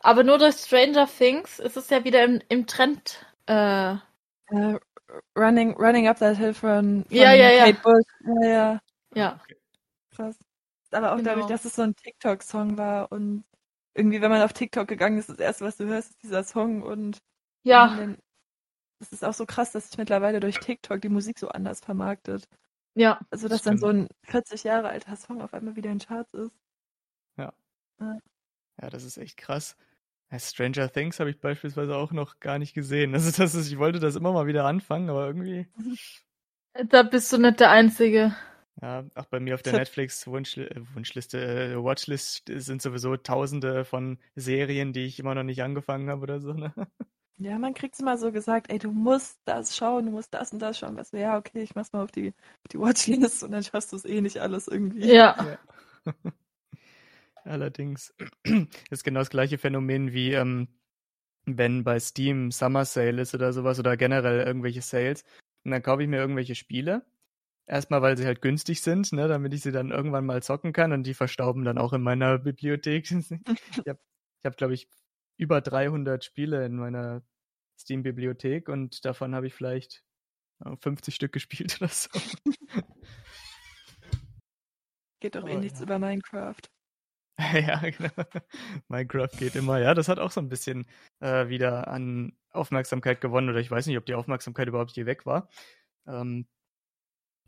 Aber nur durch Stranger Things ist es ja wieder im, im Trend. Äh... Uh, running, running Up That Hill von, von ja, ja, Kate ja. Bush. Ja, ja. Ja. Krass. Aber auch Genau. dadurch, dass es so ein TikTok-Song war und irgendwie, wenn man auf TikTok gegangen ist, das erste, was du hörst, ist dieser Song und Ja, es ist auch so krass, dass sich mittlerweile durch TikTok die Musik so anders vermarktet. ja. Also, dass dann so ein 40 Jahre alter Song auf einmal wieder in Charts ist. Ja, das ist echt krass. Ja, Stranger Things habe ich beispielsweise auch noch gar nicht gesehen. Also das ist, ich wollte das immer mal wieder anfangen, aber irgendwie. *laughs* Da bist du nicht der Einzige. Ja, auch bei mir auf der Ich hab- Netflix Wunschli äh, äh, Watchlist sind sowieso tausende von Serien, die ich immer noch nicht angefangen habe oder so. Ne? *laughs* Ja, man kriegt's immer so gesagt, ey, du musst das schauen, du musst das und das schauen. Was so, ja, okay, ich mach's mal auf die, auf die Watchlist und dann schaffst du es eh nicht alles irgendwie. Ja. Ja. *laughs* Allerdings ist genau das gleiche Phänomen wie ähm, wenn bei Steam Summer Sale ist oder sowas oder generell irgendwelche Sales. Und dann kaufe ich mir irgendwelche Spiele. Erstmal, weil sie halt günstig sind, ne, damit ich sie dann irgendwann mal zocken kann und die verstauben dann auch in meiner Bibliothek. ich *laughs* habe, ich hab, glaube ich, über 300 Spiele in meiner Steam-Bibliothek und davon habe ich vielleicht äh, 50 Stück *laughs* gespielt oder so. Geht doch eh Aber nichts ja. über Minecraft. *laughs* Ja, genau. Minecraft geht immer. Ja, das hat auch so ein bisschen äh, wieder an Aufmerksamkeit gewonnen. Oder ich weiß nicht, ob die Aufmerksamkeit überhaupt je weg war. Ähm,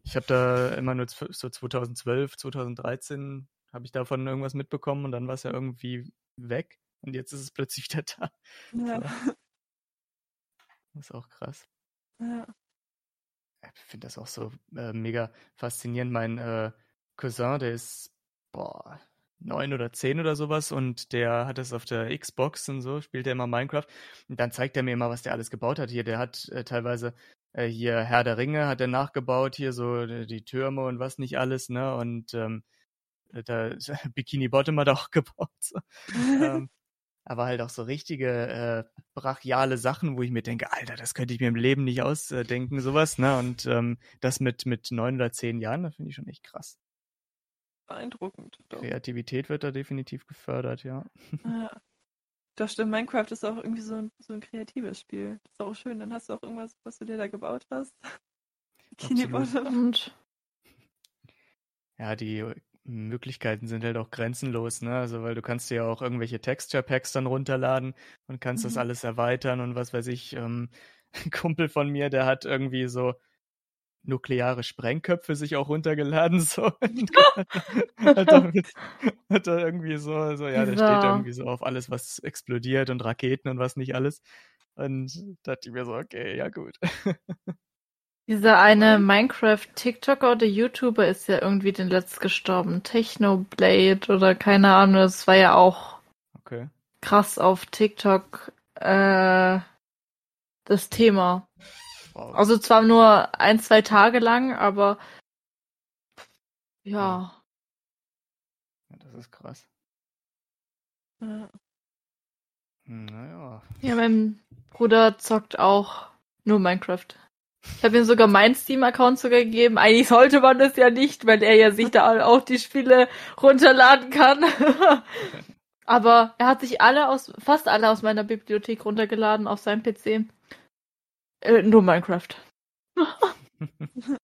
ich habe da immer nur so 2012, 2013 habe ich davon irgendwas mitbekommen und dann war es ja irgendwie weg. Und jetzt ist es plötzlich wieder da. Ja. *laughs* Das ist auch krass. ja. Ich finde das auch so äh, mega faszinierend. Mein äh, Cousin, der ist, boah, neun oder zehn oder sowas und der hat das auf der Xbox und so, spielt er immer Minecraft. Und dann zeigt er mir immer, was der alles gebaut hat. Hier, der hat äh, teilweise äh, hier Herr der Ringe hat er nachgebaut, hier so äh, die Türme und was nicht alles, ne? Und ähm, da *laughs* Bikini Bottom hat er auch *laughs* gebaut. So. ähm, aber halt auch so richtige äh, brachiale Sachen, wo ich mir denke, Alter, das könnte ich mir im Leben nicht ausdenken, sowas, ne? Und ähm, das mit, mit neun oder zehn Jahren, das finde ich schon echt krass. Beeindruckend. Doch. Kreativität wird da definitiv gefördert, ja. *laughs* Ja. Das stimmt, Minecraft ist auch irgendwie so ein, so ein kreatives Spiel. Das ist auch schön. Dann hast du auch irgendwas, was du dir da gebaut hast. *laughs* Und Ja, die Möglichkeiten sind halt auch grenzenlos, ne? Also, weil du kannst dir ja auch irgendwelche Texture Packs dann runterladen und kannst das Mhm. alles erweitern und was weiß ich. Ähm, *laughs* ein Kumpel von mir, der hat irgendwie so nukleare Sprengköpfe sich auch runtergeladen. *laughs* So. *laughs* hat, er, hat er irgendwie so, so, ja, der steht irgendwie so auf alles, was explodiert und Raketen und was nicht alles. Und dachte ich mir so, okay, ja gut. Dieser eine Minecraft-TikToker oder YouTuber ist ja irgendwie den letzt gestorben. Technoblade oder keine Ahnung, das war ja auch okay. krass auf TikTok äh, das Thema. Wow. Also zwar nur ein, zwei Tage lang, aber ja. ja das ist krass. Ja. Naja. Ja, mein Bruder zockt auch nur Minecraft. Ich habe ihm sogar meinen Steam-Account sogar gegeben. Eigentlich sollte man das ja nicht, weil er ja sich da *laughs* auch die Spiele runterladen kann. *laughs* Aber er hat sich alle aus, fast alle aus meiner Bibliothek runtergeladen auf seinem PC. Äh, nur Minecraft. *laughs*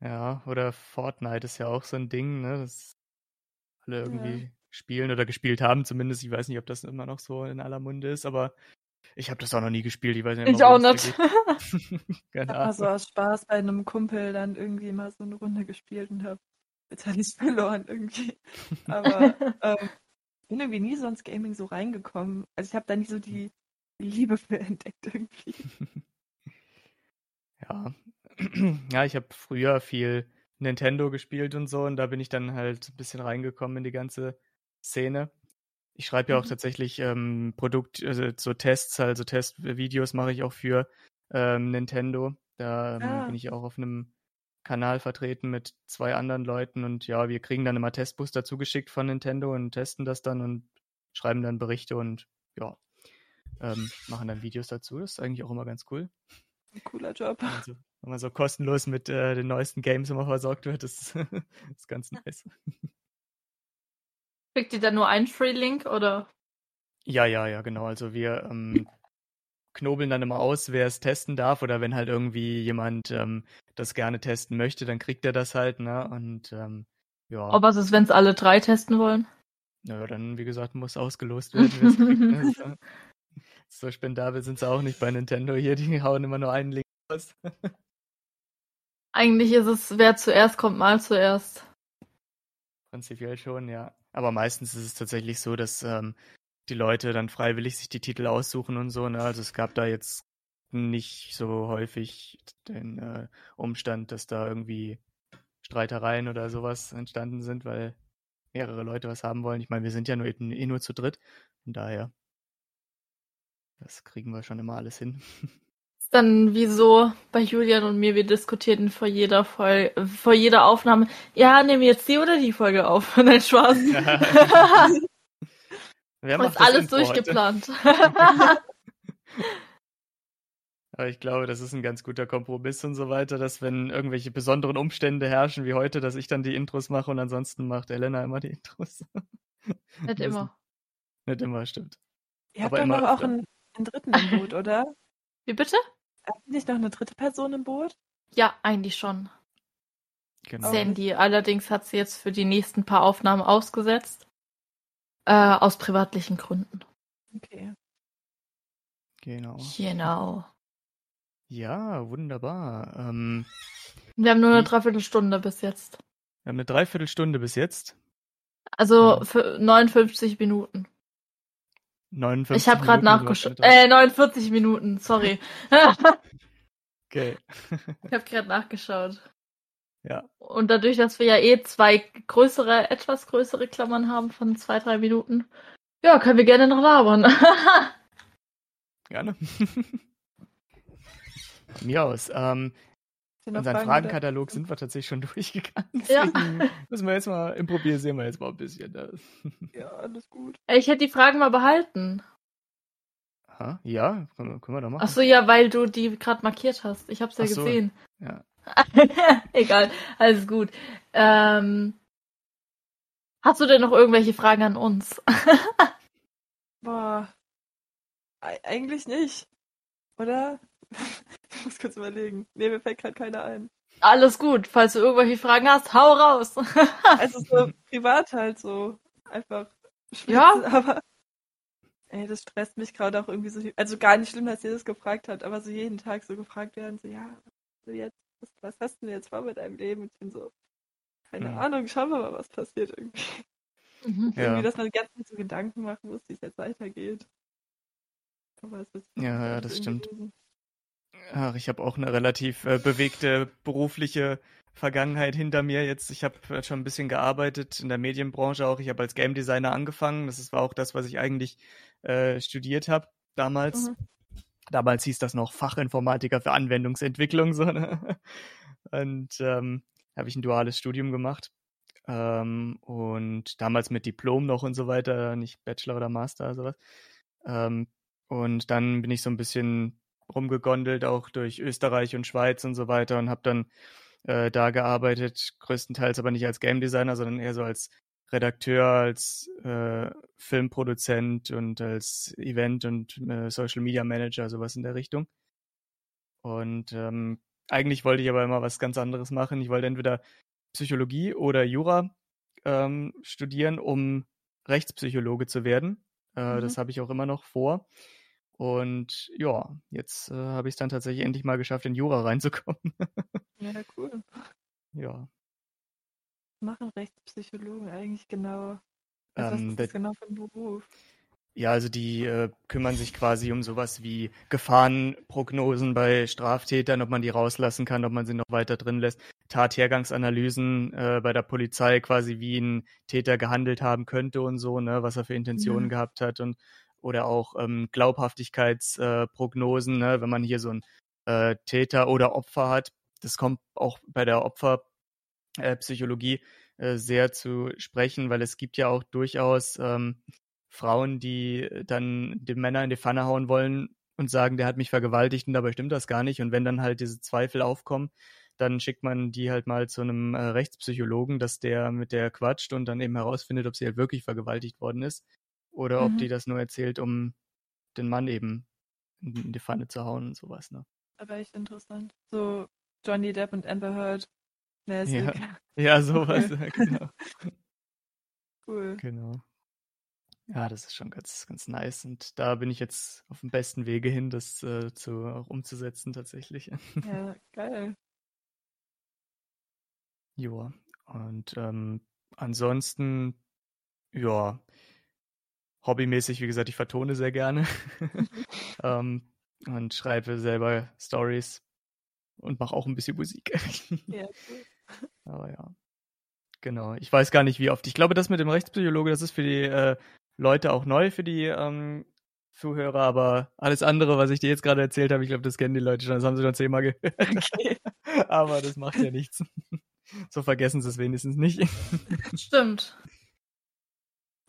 ja, oder Fortnite ist ja auch so ein Ding, ne? Das alle irgendwie ja. spielen oder gespielt haben, zumindest. Ich weiß nicht, ob das immer noch so in aller Munde ist, aber ich habe das auch noch nie gespielt. Ich, weiß nicht, ich auch nicht. *laughs* *laughs* Ahnung. Also aus Spaß bei einem Kumpel dann irgendwie mal so eine Runde gespielt und habe total *laughs* verloren irgendwie. Aber ähm, ich bin irgendwie nie so ins Gaming so reingekommen. Also ich habe da nie so die, die Liebe für entdeckt irgendwie. Ja. *clears throat* ja, ich habe früher viel Nintendo gespielt und so und da bin ich dann halt ein bisschen reingekommen in die ganze Szene. Ich schreibe ja auch mhm. tatsächlich ähm, Produkt, also so Tests, also Testvideos mache ich auch für ähm, Nintendo. Da ähm, ah. bin ich auch auf einem Kanal vertreten mit zwei anderen Leuten und ja, wir kriegen dann immer Testbooster zugeschickt von Nintendo und testen das dann und schreiben dann Berichte und ja, ähm, machen dann Videos dazu. Das ist eigentlich auch immer ganz cool. Cooler Job. Also, wenn man so kostenlos mit äh, den neuesten Games immer versorgt wird, das *laughs* ist ganz nice. Kriegt ihr dann nur einen Free-Link oder? Ja, ja, ja, genau. Also wir ähm, knobeln dann immer aus, wer es testen darf oder wenn halt irgendwie jemand ähm, das gerne testen möchte, dann kriegt er das halt, ne? Und ähm, ja. Aber was ist, wenn es alle drei testen wollen? Naja, dann, wie gesagt, muss ausgelost werden, *laughs* kriegt. Ne? so spendabel sind sie auch nicht bei Nintendo hier, die hauen immer nur einen Link aus. Eigentlich ist es, wer zuerst kommt, mal zuerst. Prinzipiell schon, ja. Aber meistens ist es tatsächlich so, dass ähm, die Leute dann freiwillig sich die Titel aussuchen und so. Ne? Also es gab da jetzt nicht so häufig den äh, Umstand, dass da irgendwie Streitereien oder sowas entstanden sind, weil mehrere Leute was haben wollen. Ich meine, wir sind ja nur eh nur zu dritt. Von daher, das kriegen wir schon immer alles hin. *laughs* dann wie so bei Julian und mir, wir diskutierten vor jeder Folge, vor jeder Aufnahme, ja, nehmen wir jetzt die oder die Folge auf? *laughs* Nein, Spaß. *laughs* Wer macht ist alles durchgeplant. *laughs* Aber ich glaube, das ist ein ganz guter Kompromiss und so weiter, dass wenn irgendwelche besonderen Umstände herrschen wie heute, dass ich dann die Intros mache und ansonsten macht Elena immer die Intros. Nicht immer. Nicht immer, stimmt. Ihr habt doch auch einen, einen dritten im Boot, oder? Wie bitte? Ihr nicht noch eine dritte Person im Boot? Ja, eigentlich schon. Genau. Sandy. Allerdings hat sie jetzt für die nächsten paar Aufnahmen ausgesetzt. Äh, aus privatlichen Gründen. Okay. Genau. Genau. Ja, wunderbar. Ähm, wir haben nur eine Dreiviertelstunde bis jetzt. Wir haben eine Dreiviertelstunde bis jetzt. Also ja. für 59 Minuten. 59 ich habe gerade nachgeschaut. Äh, 49 Minuten, sorry. *laughs* okay. ich habe gerade nachgeschaut. Ja. Und dadurch, dass wir ja eh zwei größere, etwas größere Klammern haben von zwei, drei Minuten, ja, können wir gerne noch labern. *laughs* gerne. Von *laughs* mir aus. Ähm, Unseren Fragen Fragenkatalog sind wir tatsächlich schon *laughs* durchgegangen. Ja. *laughs* Müssen wir jetzt mal improvisieren wir jetzt mal ein bisschen. *laughs* Ja, alles gut. Ich hätte die Fragen mal behalten. Ha? Ja, können, können wir doch machen. Ach so, ja, weil du die gerade markiert hast. Ich hab's ja so. gesehen. Ja. Egal, alles gut. Ähm, hast du denn noch irgendwelche Fragen an uns? Boah, eigentlich nicht, oder? Ich *laughs* muss kurz überlegen. Nee, mir fällt gerade keiner ein. Alles gut. Falls du irgendwelche Fragen hast, hau raus. *laughs* also so privat halt so. Einfach. Ja. Aber ey, das stresst mich gerade auch irgendwie so. Also gar nicht schlimm, dass ihr das gefragt habt, aber so jeden Tag so gefragt werden, so ja, du jetzt? Was, was hast du denn jetzt vor mit deinem Leben? Und ich bin so, keine Mhm. Ahnung, schauen wir mal, was passiert irgendwie. Mhm. Ja. Irgendwie, dass man ganz so Gedanken machen muss, wie es jetzt weitergeht. Aber es ist Ja, ja, das stimmt. lösen. Ach, ich habe auch eine relativ äh, bewegte berufliche Vergangenheit hinter mir jetzt. Ich habe äh, schon ein bisschen gearbeitet in der Medienbranche auch. Ich habe als Game Designer angefangen. Das war auch das, was ich eigentlich äh, studiert habe damals. Mhm. Damals hieß das noch Fachinformatiker für Anwendungsentwicklung. So, ne? *laughs* Und ähm, habe ich ein duales Studium gemacht. Ähm, und damals mit Diplom noch und so weiter, nicht Bachelor oder Master, sowas. Ähm, und dann bin ich so ein bisschen rumgegondelt, auch durch Österreich und Schweiz und so weiter und habe dann äh, da gearbeitet, größtenteils aber nicht als Game Designer, sondern eher so als Redakteur, als äh, Filmproduzent und als Event- und äh, Social Media Manager, sowas in der Richtung. Und ähm, eigentlich wollte ich aber immer was ganz anderes machen. Ich wollte entweder Psychologie oder Jura ähm, studieren, um Rechtspsychologe zu werden. Äh, Mhm. Das habe ich auch immer noch vor. Und ja, jetzt äh, habe ich es dann tatsächlich endlich mal geschafft, in Jura *laughs* reinzukommen. Ja, cool. ja. Machen Rechtspsychologen eigentlich genau? Also was Ähm, ist das genau für ein Beruf? Ja, also die äh, kümmern sich quasi um sowas wie Gefahrenprognosen bei Straftätern, ob man die rauslassen kann, ob man sie noch weiter drin lässt. Tathergangsanalysen äh, bei der Polizei, quasi wie ein Täter gehandelt haben könnte und so, ne, was er für Intentionen Ja. gehabt hat und oder auch ähm, Glaubhaftigkeitsprognosen, äh, ne, wenn man hier so ein äh, Täter oder Opfer hat. Das kommt auch bei der Opferpsychologie äh, äh, sehr zu sprechen, weil es gibt ja auch durchaus ähm, Frauen, die dann den Männer in die Pfanne hauen wollen und sagen, der hat mich vergewaltigt und dabei stimmt das gar nicht. Und wenn dann halt diese Zweifel aufkommen, dann schickt man die halt mal zu einem äh, Rechtspsychologen, dass der mit der quatscht und dann eben herausfindet, ob sie halt wirklich vergewaltigt worden ist oder ob Mhm. die das nur erzählt, um den Mann eben in die Pfanne zu hauen und sowas. Ne? Aber echt interessant. So Johnny Depp und Amber Heard. Ja. *laughs* Ja, sowas. genau. *laughs* Cool. Genau. Ja, das ist schon ganz, ganz nice. Und da bin ich jetzt auf dem besten Wege hin, das äh, zu, auch umzusetzen tatsächlich. Ja, *laughs* geil. Joa. Und ähm, ansonsten, ja, hobbymäßig, wie gesagt, ich vertone sehr gerne *laughs* ähm, und schreibe selber Stories und mache auch ein bisschen Musik. Ja, *laughs* cool. Aber ja. Genau. Ich weiß gar nicht, wie oft. Ich glaube, das mit dem Rechtspsychologe, das ist für die äh, Leute auch neu, für die ähm, Zuhörer, aber alles andere, was ich dir jetzt gerade erzählt habe, ich glaube, das kennen die Leute schon, das haben sie schon zehnmal gehört. Okay. *laughs* aber das macht ja nichts. So vergessen sie es wenigstens nicht. Stimmt.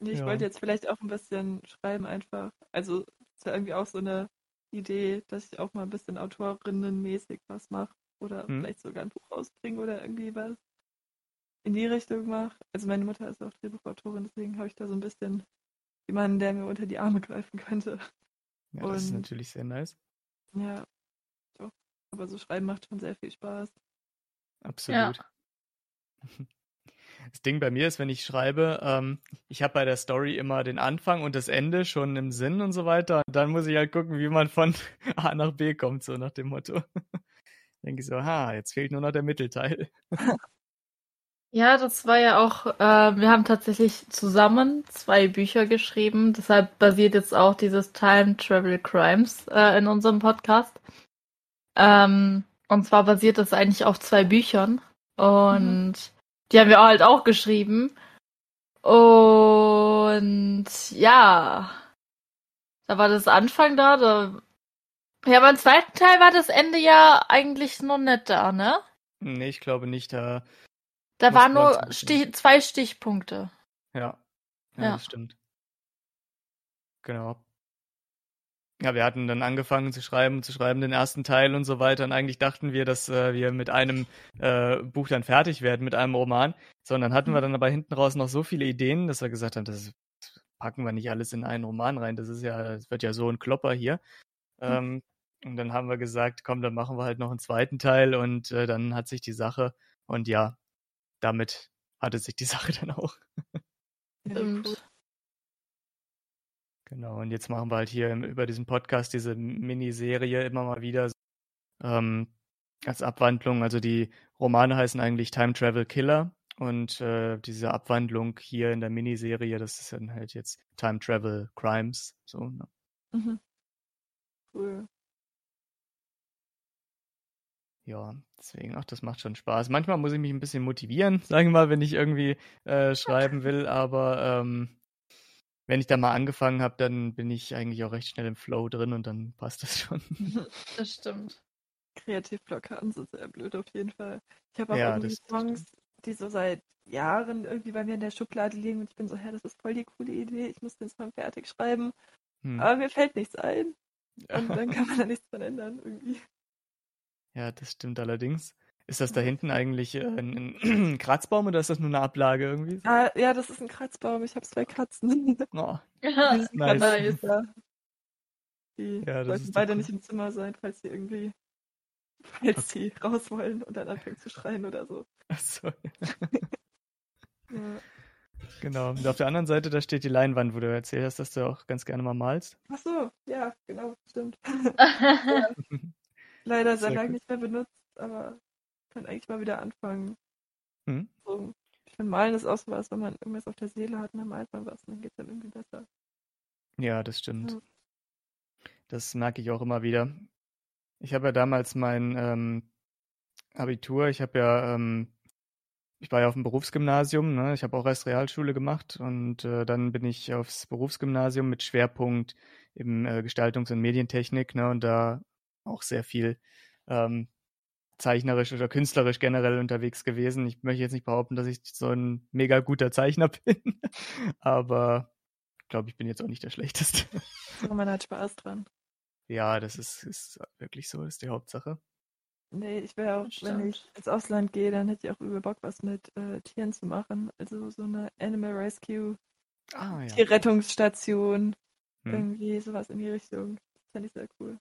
Nee, Ich Ja. wollte jetzt vielleicht auch ein bisschen schreiben einfach. Also ist ja irgendwie auch so eine Idee, dass ich auch mal ein bisschen autorinnenmäßig was mache. Oder Hm. vielleicht sogar ein Buch rausbringe oder irgendwie was in die Richtung mache. Also meine Mutter ist auch Drehbuchautorin, deswegen habe ich da so ein bisschen jemanden, der mir unter die Arme greifen könnte. Ja, das ist Und- natürlich sehr nice. Ja, doch. Aber so schreiben macht schon sehr viel Spaß. Absolut. *laughs* Das Ding bei mir ist, wenn ich schreibe, ähm, ich habe bei der Story immer den Anfang und das Ende schon im Sinn und so weiter. Und dann muss ich halt gucken, wie man von *laughs* A nach B kommt, so nach dem Motto. *laughs* Denke ich so, ha, jetzt fehlt nur noch der Mittelteil. *laughs* Ja, das war ja auch, äh, wir haben tatsächlich zusammen zwei Bücher geschrieben. Deshalb basiert jetzt auch dieses Time Travel Crimes äh, in unserem Podcast. Ähm, und zwar basiert das eigentlich auf zwei Büchern. Und die haben wir halt auch geschrieben. Und ja, da war das Anfang da. da ja, beim zweiten Teil war das Ende ja eigentlich noch nicht da, ne? Nee, ich glaube nicht, da, Da waren nur Stich zwei Stichpunkte. ja. Ja, Ja. das stimmt. Genau. Ja, wir hatten dann angefangen zu schreiben, zu schreiben den ersten Teil und so weiter. Und eigentlich dachten wir, dass äh, wir mit einem äh, Buch dann fertig werden, mit einem Roman. Sondern hatten wir dann aber hinten raus noch so viele Ideen, dass wir gesagt haben, das packen wir nicht alles in einen Roman rein. Das ist ja, das wird ja so ein Klopper hier. Ähm, und dann haben wir gesagt, komm, dann machen wir halt noch einen zweiten Teil und äh, dann hat sich die Sache und ja, damit hatte sich die *laughs* Sache dann auch. Ja, cool. Genau, und jetzt machen wir halt hier über diesen Podcast diese Miniserie immer mal wieder. Ähm, als Abwandlung. Also die Romane heißen eigentlich Time Travel Killer und äh, diese Abwandlung hier in der Miniserie, das ist dann halt jetzt Time Travel Crimes. So, ne? Mhm. Cool. Ja, deswegen, ach, das macht schon Spaß. Manchmal muss ich mich ein bisschen motivieren, *laughs* sagen wir mal, wenn ich irgendwie äh, schreiben will, aber ähm, wenn ich da mal angefangen habe, dann bin ich eigentlich auch recht schnell im Flow drin und dann passt das schon. *laughs* *laughs* Das stimmt. Kreativblockaden sind sehr blöd auf jeden Fall. Ich habe auch Ja, irgendwie Songs, die so seit Jahren irgendwie bei mir in der Schublade liegen und ich bin so, hä, das ist voll die coole Idee, ich muss den Song fertig schreiben, Hm. aber mir fällt nichts ein *laughs* und dann kann man da nichts dran ändern irgendwie. Ja, das stimmt allerdings. Ist das da hinten eigentlich äh, ein, ein *clears throat* Kratzbaum oder ist das nur eine Ablage irgendwie? Ah, ja, das ist ein Kratzbaum, ich habe zwei Katzen. *laughs* Oh, Ja, nice. ja. Die Ja, das sollten beide cool. nicht im Zimmer sein, falls sie irgendwie, falls sie *laughs* raus wollen und dann anfängt zu schreien oder so. ach so, *laughs* Ja. genau. Und auf der anderen Seite, da steht die Leinwand, wo du erzählt hast, dass du auch ganz gerne mal malst. Ach so, ja, genau, stimmt. Leider sehr Sehr lange nicht mehr benutzt, aber kann eigentlich mal wieder anfangen. Hm? So, ich finde, Malen ist auch so was, wenn man irgendwas auf der Seele hat, dann malt man was und dann geht es dann irgendwie besser. Ja, das stimmt. Ja. Das merke ich auch immer wieder. Ich habe ja damals mein ähm, Abitur, ich habe ja, ähm, ich war ja auf dem Berufsgymnasium, ne? Ich habe auch erst Realschule gemacht und äh, dann bin ich aufs Berufsgymnasium mit Schwerpunkt im äh, Gestaltungs- und Medientechnik, ne? Und da auch sehr viel ähm, zeichnerisch oder künstlerisch generell unterwegs gewesen. Ich möchte jetzt nicht behaupten, dass ich so ein mega guter Zeichner *laughs* bin, aber ich glaube, ich bin jetzt auch nicht der Schlechteste. So, man hat Spaß dran. Ja, das ist, ist wirklich so, das ist die Hauptsache. Nee, ich wäre auch, Das wenn ich stimmt. ins Ausland gehe, dann hätte ich auch übel Bock, was mit äh, Tieren zu machen. Also so eine Animal Rescue, Ah, ja. Tierrettungsstation, Hm, irgendwie sowas in die Richtung. Das fände ich sehr cool.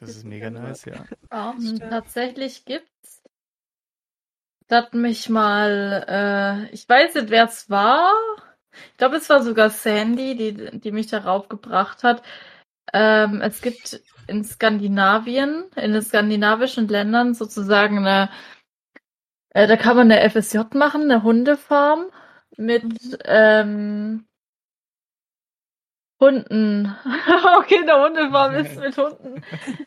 Das ist mega nice, ja. *laughs* Stimmt. tatsächlich gibt's. Das hat mich mal, äh, ich weiß nicht, wer es war. Ich glaube, es war sogar Sandy, die, die mich darauf gebracht hat. Ähm, es gibt in Skandinavien, in den skandinavischen Ländern sozusagen eine, äh, da kann man eine FSJ machen, eine Hundefarm mit Mhm. ähm, Hunden. *laughs* okay, eine Hundefarm ist mit Hunden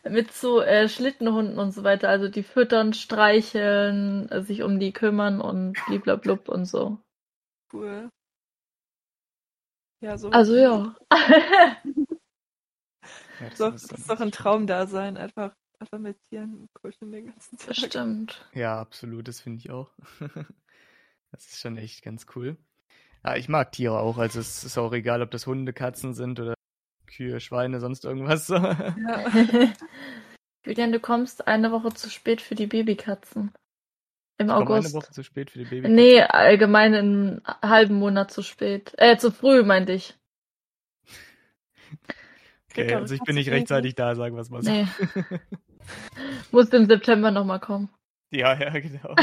mit so äh, Schlittenhunden und so weiter. Also die füttern, streicheln, äh, sich um die kümmern und bliblablub und so. Cool. Ja, so. Also ja. *laughs* So, ist das ist doch ein Traum da sein, einfach, einfach mit Tieren kuscheln den ganzen Tag. Das stimmt. Ja, absolut, das finde ich auch. *laughs* Das ist schon echt ganz cool. Ja, ich mag Tiere auch, also es ist auch egal, ob das Hunde, Katzen sind oder Kühe, Schweine, sonst irgendwas. *laughs* Ja. *laughs* Julian, du kommst eine Woche zu spät für die Babykatzen. Im Ich komme eine August. Woche zu spät für die Baby. Nee, allgemein einen halben Monat zu spät. Äh, zu früh, meinte ich. Okay, eure also ich bin nicht rechtzeitig da, sagen wir es mal so. Nee. *laughs* Muss im September nochmal kommen. Ja, ja, genau.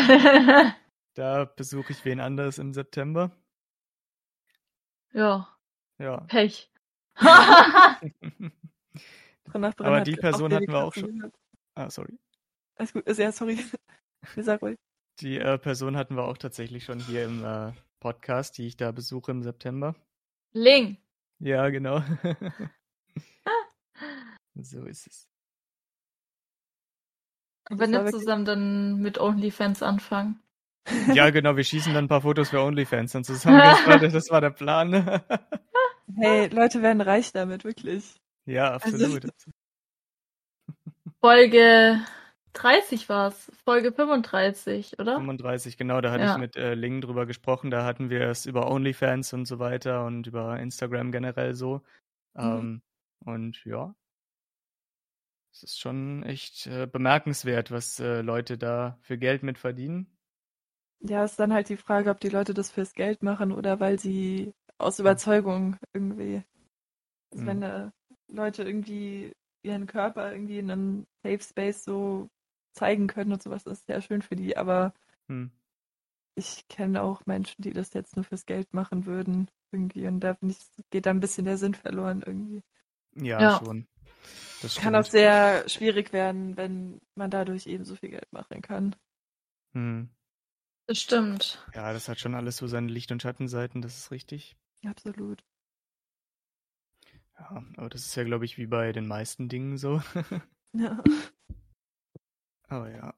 Da besuche ich wen anderes im September. Ja, Ja. Pech. *laughs* Drin nach drin Aber die auch Person hatten wir auch schon. Ah, sorry. Alles gut, ist ja, sorry. *laughs* Sagen ruhig. Die äh, Person hatten wir auch tatsächlich schon hier im äh, Podcast, die ich da besuche im September. Ling. Ja, genau. *laughs* so ist es. Wenn wirklich- zusammen dann mit OnlyFans anfangen. Ja, genau, wir schießen dann ein paar Fotos für OnlyFans dann zusammen. Das war, der- das war der Plan. Hey, Leute werden reich damit, wirklich. ja, Also- absolut. Folge 30 war's. Folge 35, oder? 35, genau, da hatte Ja. ich mit äh, Ling drüber gesprochen. Da hatten wir es über OnlyFans und so weiter und über Instagram generell so. Mhm. Ähm, und ja, es ist schon echt äh, bemerkenswert, was äh, Leute da für Geld mit verdienen. Ja, ist dann halt die Frage, ob die Leute das fürs Geld machen oder weil sie aus Überzeugung irgendwie. Also Mhm. wenn äh, Leute irgendwie ihren Körper irgendwie in einem Safe Space so zeigen können und sowas, das ist sehr schön für die. Aber Hm. ich kenne auch Menschen, die das jetzt nur fürs Geld machen würden irgendwie und da ich, geht da ein bisschen der Sinn verloren irgendwie. Ja, Ja. schon. Das kann auch sehr schwierig werden, wenn man dadurch eben so viel Geld machen kann. Hm. Das stimmt. Ja, das hat schon alles so seine Licht- und Schattenseiten, das ist richtig. Absolut. Ja, aber das ist ja, glaube ich, wie bei den meisten Dingen so. ja. *laughs* Aber ja.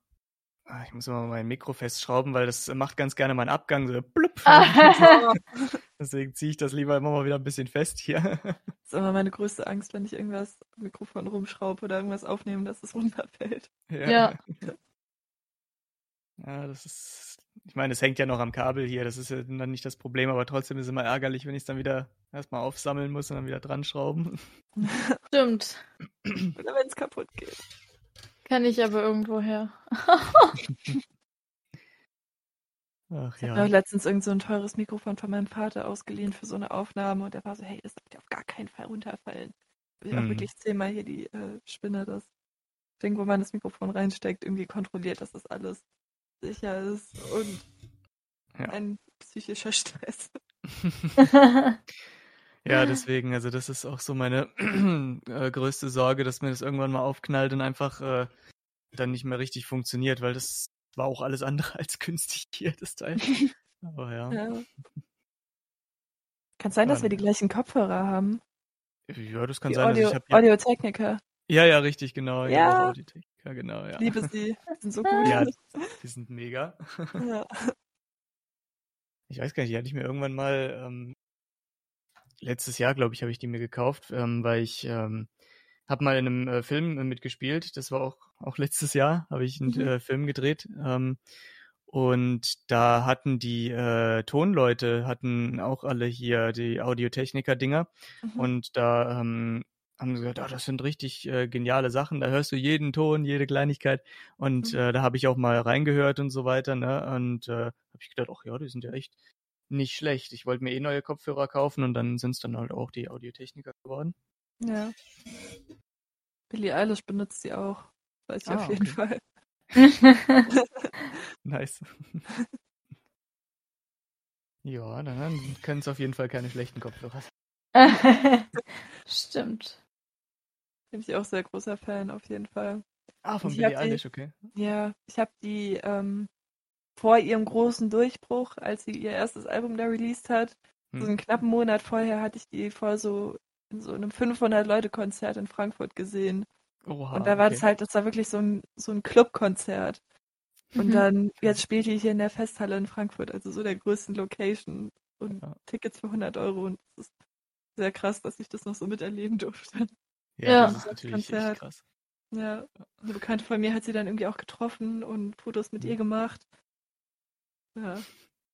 Ah, ich muss immer mein Mikro festschrauben, weil das macht ganz gerne meinen Abgang so blub. *laughs* Deswegen ziehe ich das lieber immer mal wieder ein bisschen fest hier. Das ist immer meine größte Angst, wenn ich irgendwas am Mikrofon rumschraube oder irgendwas aufnehme, dass es runterfällt. Ja. ja. *laughs* Ja, das ist. Ich meine, es hängt ja noch am Kabel hier, das ist ja dann nicht das Problem, aber trotzdem ist es immer ärgerlich, wenn ich es dann wieder erstmal aufsammeln muss und dann wieder dran schrauben. *laughs* Stimmt. Oder wenn es kaputt geht. Kann ich aber irgendwo her. *laughs* Ach, ich ja. habe letztens irgend so ein teures Mikrofon von meinem Vater ausgeliehen für so eine Aufnahme und der war so, hey, das darf auf gar keinen Fall runterfallen. Ich habe hm. wirklich zehnmal hier die äh, Spinne, das Ding, wo man das Mikrofon reinsteckt, irgendwie kontrolliert, dass das alles sicher ist und ja. ein psychischer Stress. *laughs* ja, deswegen, also das ist auch so meine *clears throat* äh, größte Sorge, dass mir das irgendwann mal aufknallt und einfach äh, dann nicht mehr richtig funktioniert, weil das war auch alles andere *laughs* als günstig hier, das Teil. *laughs* Aber ja. ja. Kann sein, dass wir die gleichen Kopfhörer haben. Ja, das kann die sein. Audio, also ja, Audiotechniker. Ja, ja, richtig, genau. Ja. Audiotechniker, genau, ja. Liebe sie. Die sind so gut. Ja, *laughs* die sind mega. Ja. Ich weiß gar nicht, die hatte ich mir irgendwann mal, ähm, letztes Jahr, glaube ich, habe ich die mir gekauft, ähm, weil ich ähm, habe mal in einem äh, Film äh, mitgespielt. Das war auch, auch letztes Jahr, habe ich einen mhm. äh, Film gedreht. Ähm, und da hatten die äh, Tonleute, hatten auch alle hier die Audiotechniker-Dinger. Mhm. Und da ähm, haben gesagt, oh, das sind richtig äh, geniale Sachen. Da hörst du jeden Ton, jede Kleinigkeit. Und mhm. äh, da habe ich auch mal reingehört und so weiter. Ne? Und äh, habe ich gedacht, ach ja, die sind ja echt nicht schlecht. Ich wollte mir eh neue Kopfhörer kaufen und dann sind es dann halt auch die Audiotechniker geworden. Ja. Billie Eilish benutzt sie auch. Weiß ich ah, auf jeden okay. Fall. *laughs* nice. ja, dann, dann können es auf jeden Fall keine schlechten Kopfhörer sein. *laughs* *laughs* Stimmt. Bin ich auch sehr großer Fan, auf jeden Fall. Ah, von Billie Eilish, okay. Ja, ich habe die ähm, vor ihrem großen Durchbruch, als sie ihr erstes Album da released hat, hm. so einen knappen Monat vorher hatte ich die vor so in so einem 500-Leute-Konzert in Frankfurt gesehen. Oha, und da war okay. das halt, das war wirklich so ein, so ein Clubkonzert. Und mhm. dann, jetzt spielt die hier in der Festhalle in Frankfurt, also so der größten Location. Und ja. Tickets für 100 Euro. Und es ist sehr krass, dass ich das noch so miterleben durfte. Ja, ja. das ist natürlich Konzert. krass. Ja, eine Bekannte von mir hat sie dann irgendwie auch getroffen und Fotos mit mhm. ihr gemacht. Ja,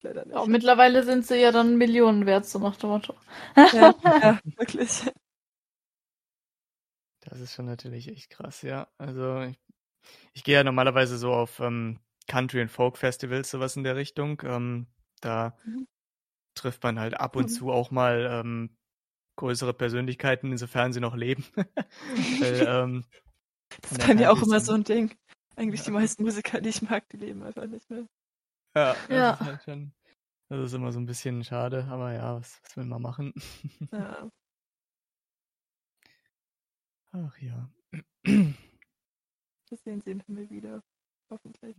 leider nicht. Auch mittlerweile sind sie ja dann Millionen wert, so nach dem Motto. Ja, ja *laughs* wirklich. Das ist schon natürlich echt krass, ja. Also ich, ich gehe ja normalerweise so auf ähm, Country and Folk Festivals, sowas in der Richtung. Ähm, da mhm. trifft man halt ab und mhm. zu auch mal ähm, größere Persönlichkeiten, insofern sie noch leben. *laughs* *laughs* Weil, ähm, das ist bei mir auch immer so ein Ding. Eigentlich ja. die meisten Musiker, die ich mag, die leben einfach nicht mehr. Ja, das ja. ist halt schon. Das ist immer so ein bisschen schade, aber ja, was, was will man machen? *laughs* Ja. Ach ja. Wir sehen sie im Himmel wieder. Hoffentlich.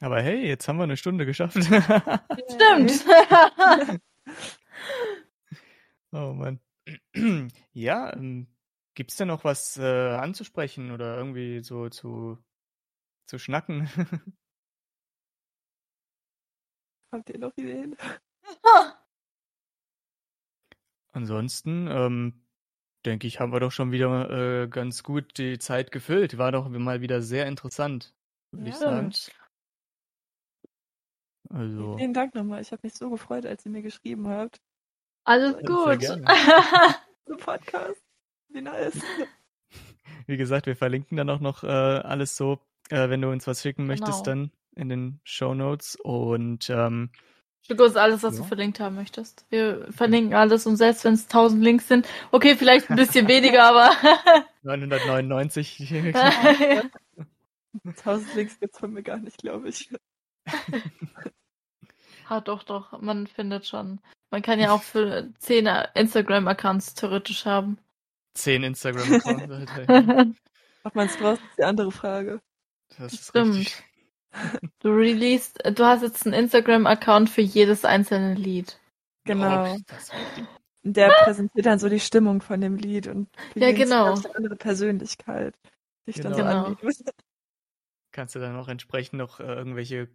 Aber hey, jetzt haben wir eine Stunde geschafft. Stimmt. Oh Mann. *clears throat* ja, ähm, gibt's denn noch was äh, anzusprechen oder irgendwie so zu, zu schnacken? *laughs* Habt ihr noch Ideen? Ansonsten, ähm, denke ich, haben wir doch schon wieder äh, ganz gut die Zeit gefüllt. War doch mal wieder sehr interessant, würde ja. ich sagen. Also. Vielen Dank nochmal. Ich habe mich so gefreut, als ihr mir geschrieben habt. Alles gut. so *laughs* Podcast. Wie nice. *laughs* Wie gesagt, wir verlinken dann auch noch äh, alles so, äh, wenn du uns was schicken genau. möchtest, dann in den Show Notes. Und ähm, Schick uns alles, was ja. du verlinkt haben möchtest. Wir verlinken alles und selbst wenn es 1000 Links sind, okay, vielleicht ein bisschen weniger, *laughs* aber 999. 1000 Links gibt's von mir gar nicht, glaube ich. Ah, doch, doch, man findet schon. Man kann ja auch für 10 Instagram-Accounts theoretisch haben. zehn Instagram-Accounts *laughs* hat. Ob man es braucht, ist die andere Frage. Das ist Stimmt. richtig. Du released, du hast jetzt einen Instagram-Account für jedes einzelne Lied. Genau. Oh. Der präsentiert dann so die Stimmung von dem Lied und Ja, die genau. ganz andere Persönlichkeit sich dann so Genau. anbietet. Kannst du dann auch entsprechend noch äh, irgendwelche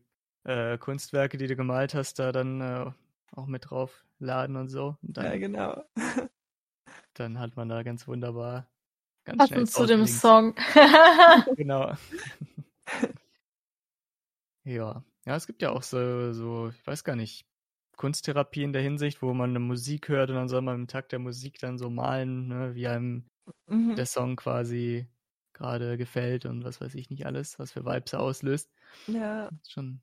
äh, Kunstwerke, die du gemalt hast, da dann äh, auch mit drauf laden und so. Und dann, Ja, genau. *laughs* dann hat man da ganz wunderbar ganz schnell Passend zu dem. Song. *laughs* Genau. *laughs* ja. Ja, es gibt ja auch so, so, ich weiß gar nicht, Kunsttherapie in der Hinsicht, wo man eine Musik hört und dann soll man im Takt der Musik dann so malen, ne, wie einem Mhm. der Song quasi gerade gefällt und was weiß ich nicht alles, was für Vibes er auslöst. Ja, Das ist schon,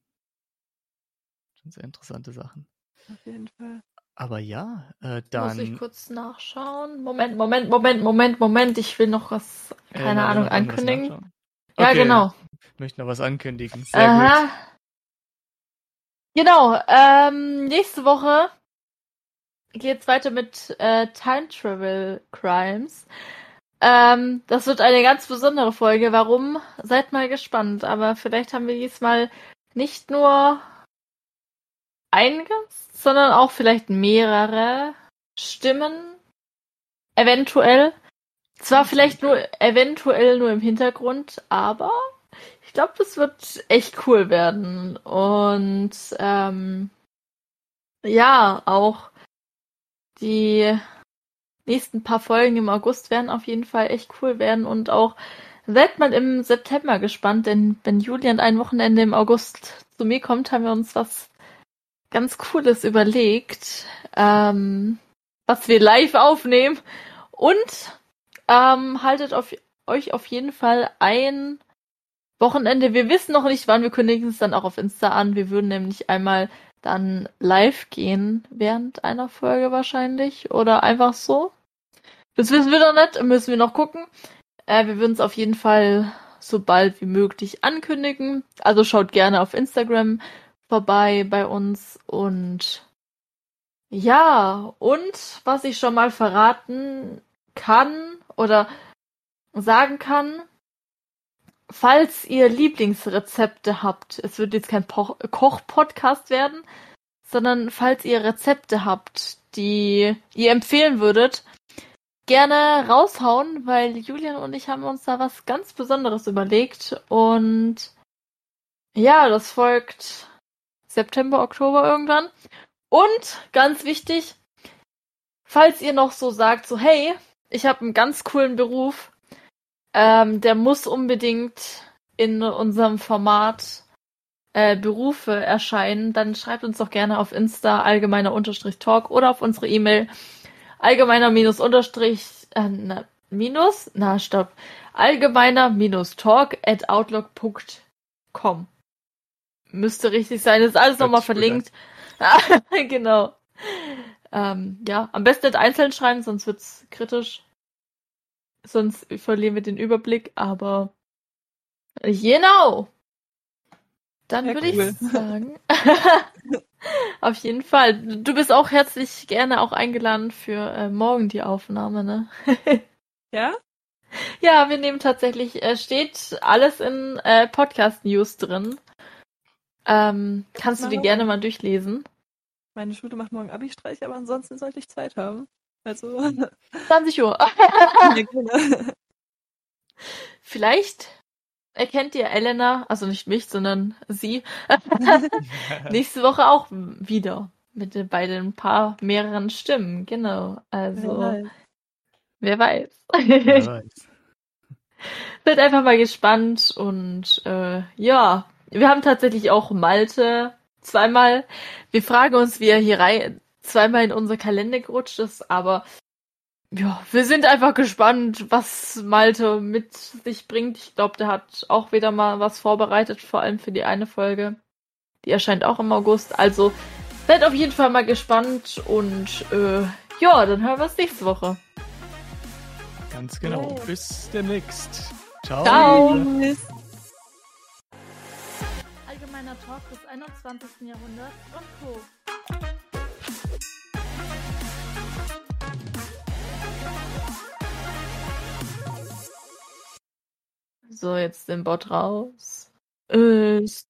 schon sehr interessante Sachen. auf jeden Fall. Aber ja, äh, Muss ich dann. kurz nachschauen. Moment, Moment, Moment, Moment, Moment. Ich will noch was, äh, keine na, Ahnung, ankündigen. nachschauen. Ja, Okay, genau. Möchte noch was ankündigen. Sehr Aha. gut. Genau, ähm, nächste Woche geht's weiter mit äh, Time Travel Crimes. Ähm, das wird eine ganz besondere Folge. Warum? Seid mal gespannt. Aber vielleicht haben wir diesmal nicht nur Gast, sondern auch vielleicht mehrere Stimmen. Eventuell. Zwar vielleicht nur eventuell nur im Hintergrund, aber ich glaube, das wird echt cool werden. Und ähm, ja, auch die nächsten paar Folgen im August werden auf jeden Fall echt cool werden. Und auch seid mal im September gespannt, denn wenn Julian ein Wochenende im August zu mir kommt, haben wir uns was ganz Cooles überlegt, ähm, was wir live aufnehmen. Und ähm, haltet auf, euch auf jeden Fall ein Wochenende. Wir wissen noch nicht, wann. Wir kündigen es dann auch auf Insta an. Wir würden nämlich einmal dann live gehen während einer Folge wahrscheinlich oder einfach so. Das wissen wir noch nicht, müssen wir noch gucken. Äh, wir würden es auf jeden Fall so bald wie möglich ankündigen. Also schaut gerne auf Instagram vorbei bei uns und ja, und was ich schon mal verraten kann oder sagen kann, falls ihr Lieblingsrezepte habt, es wird jetzt kein Po- Koch-Podcast werden, sondern falls ihr Rezepte habt, die ihr empfehlen würdet, gerne raushauen, weil Julian und ich haben uns da was ganz Besonderes überlegt und ja, das folgt September, Oktober irgendwann. Und ganz wichtig, falls ihr noch so sagt, so hey, ich habe einen ganz coolen Beruf, ähm, der muss unbedingt in unserem Format äh, Berufe erscheinen, dann schreibt uns doch gerne auf Insta allgemeiner Unterstrich Talk oder auf unsere E-Mail allgemeiner minus Unterstrich äh, na, minus? Na stopp. Allgemeiner minus Talk at outlook.com müsste richtig sein. Ist alles nochmal verlinkt. *laughs* Genau. Ähm, ja am besten nicht einzeln schreiben sonst wird's kritisch. Sonst verlieren wir den Überblick aber genau dann Ja, würde cool. ich sagen *laughs* auf jeden Fall. Du bist auch herzlich gerne auch eingeladen für äh, morgen die Aufnahme ne? *laughs* Ja? ja wir nehmen tatsächlich äh, steht alles in äh, Podcast News drin ähm, kannst du die gerne mal durchlesen Meine Schule macht morgen Abi-Streich, aber ansonsten sollte ich Zeit haben. Also, *laughs* 20 Uhr *laughs* genau. Vielleicht erkennt ihr Elena, also nicht mich, sondern sie, *laughs* nächste Woche auch wieder. Mit den- bei den paar mehreren Stimmen, genau. Also, wer weiß. Wer weiß. Seid einfach mal gespannt und äh, ja, wir haben tatsächlich auch Malte zweimal. Wir fragen uns, wie er hier rein zweimal in unser Kalender gerutscht ist, aber ja, wir sind einfach gespannt, was Malte mit sich bringt. Ich glaube, der hat auch wieder mal was vorbereitet, vor allem für die eine Folge. Die erscheint auch im August. Also seid auf jeden Fall mal gespannt und äh, ja, dann hören wir uns nächste Woche. Ganz genau. Bis demnächst. Ciao. Ciao. Talk des 21. Jahrhunderts und Co. So, jetzt den Bot raus. Ist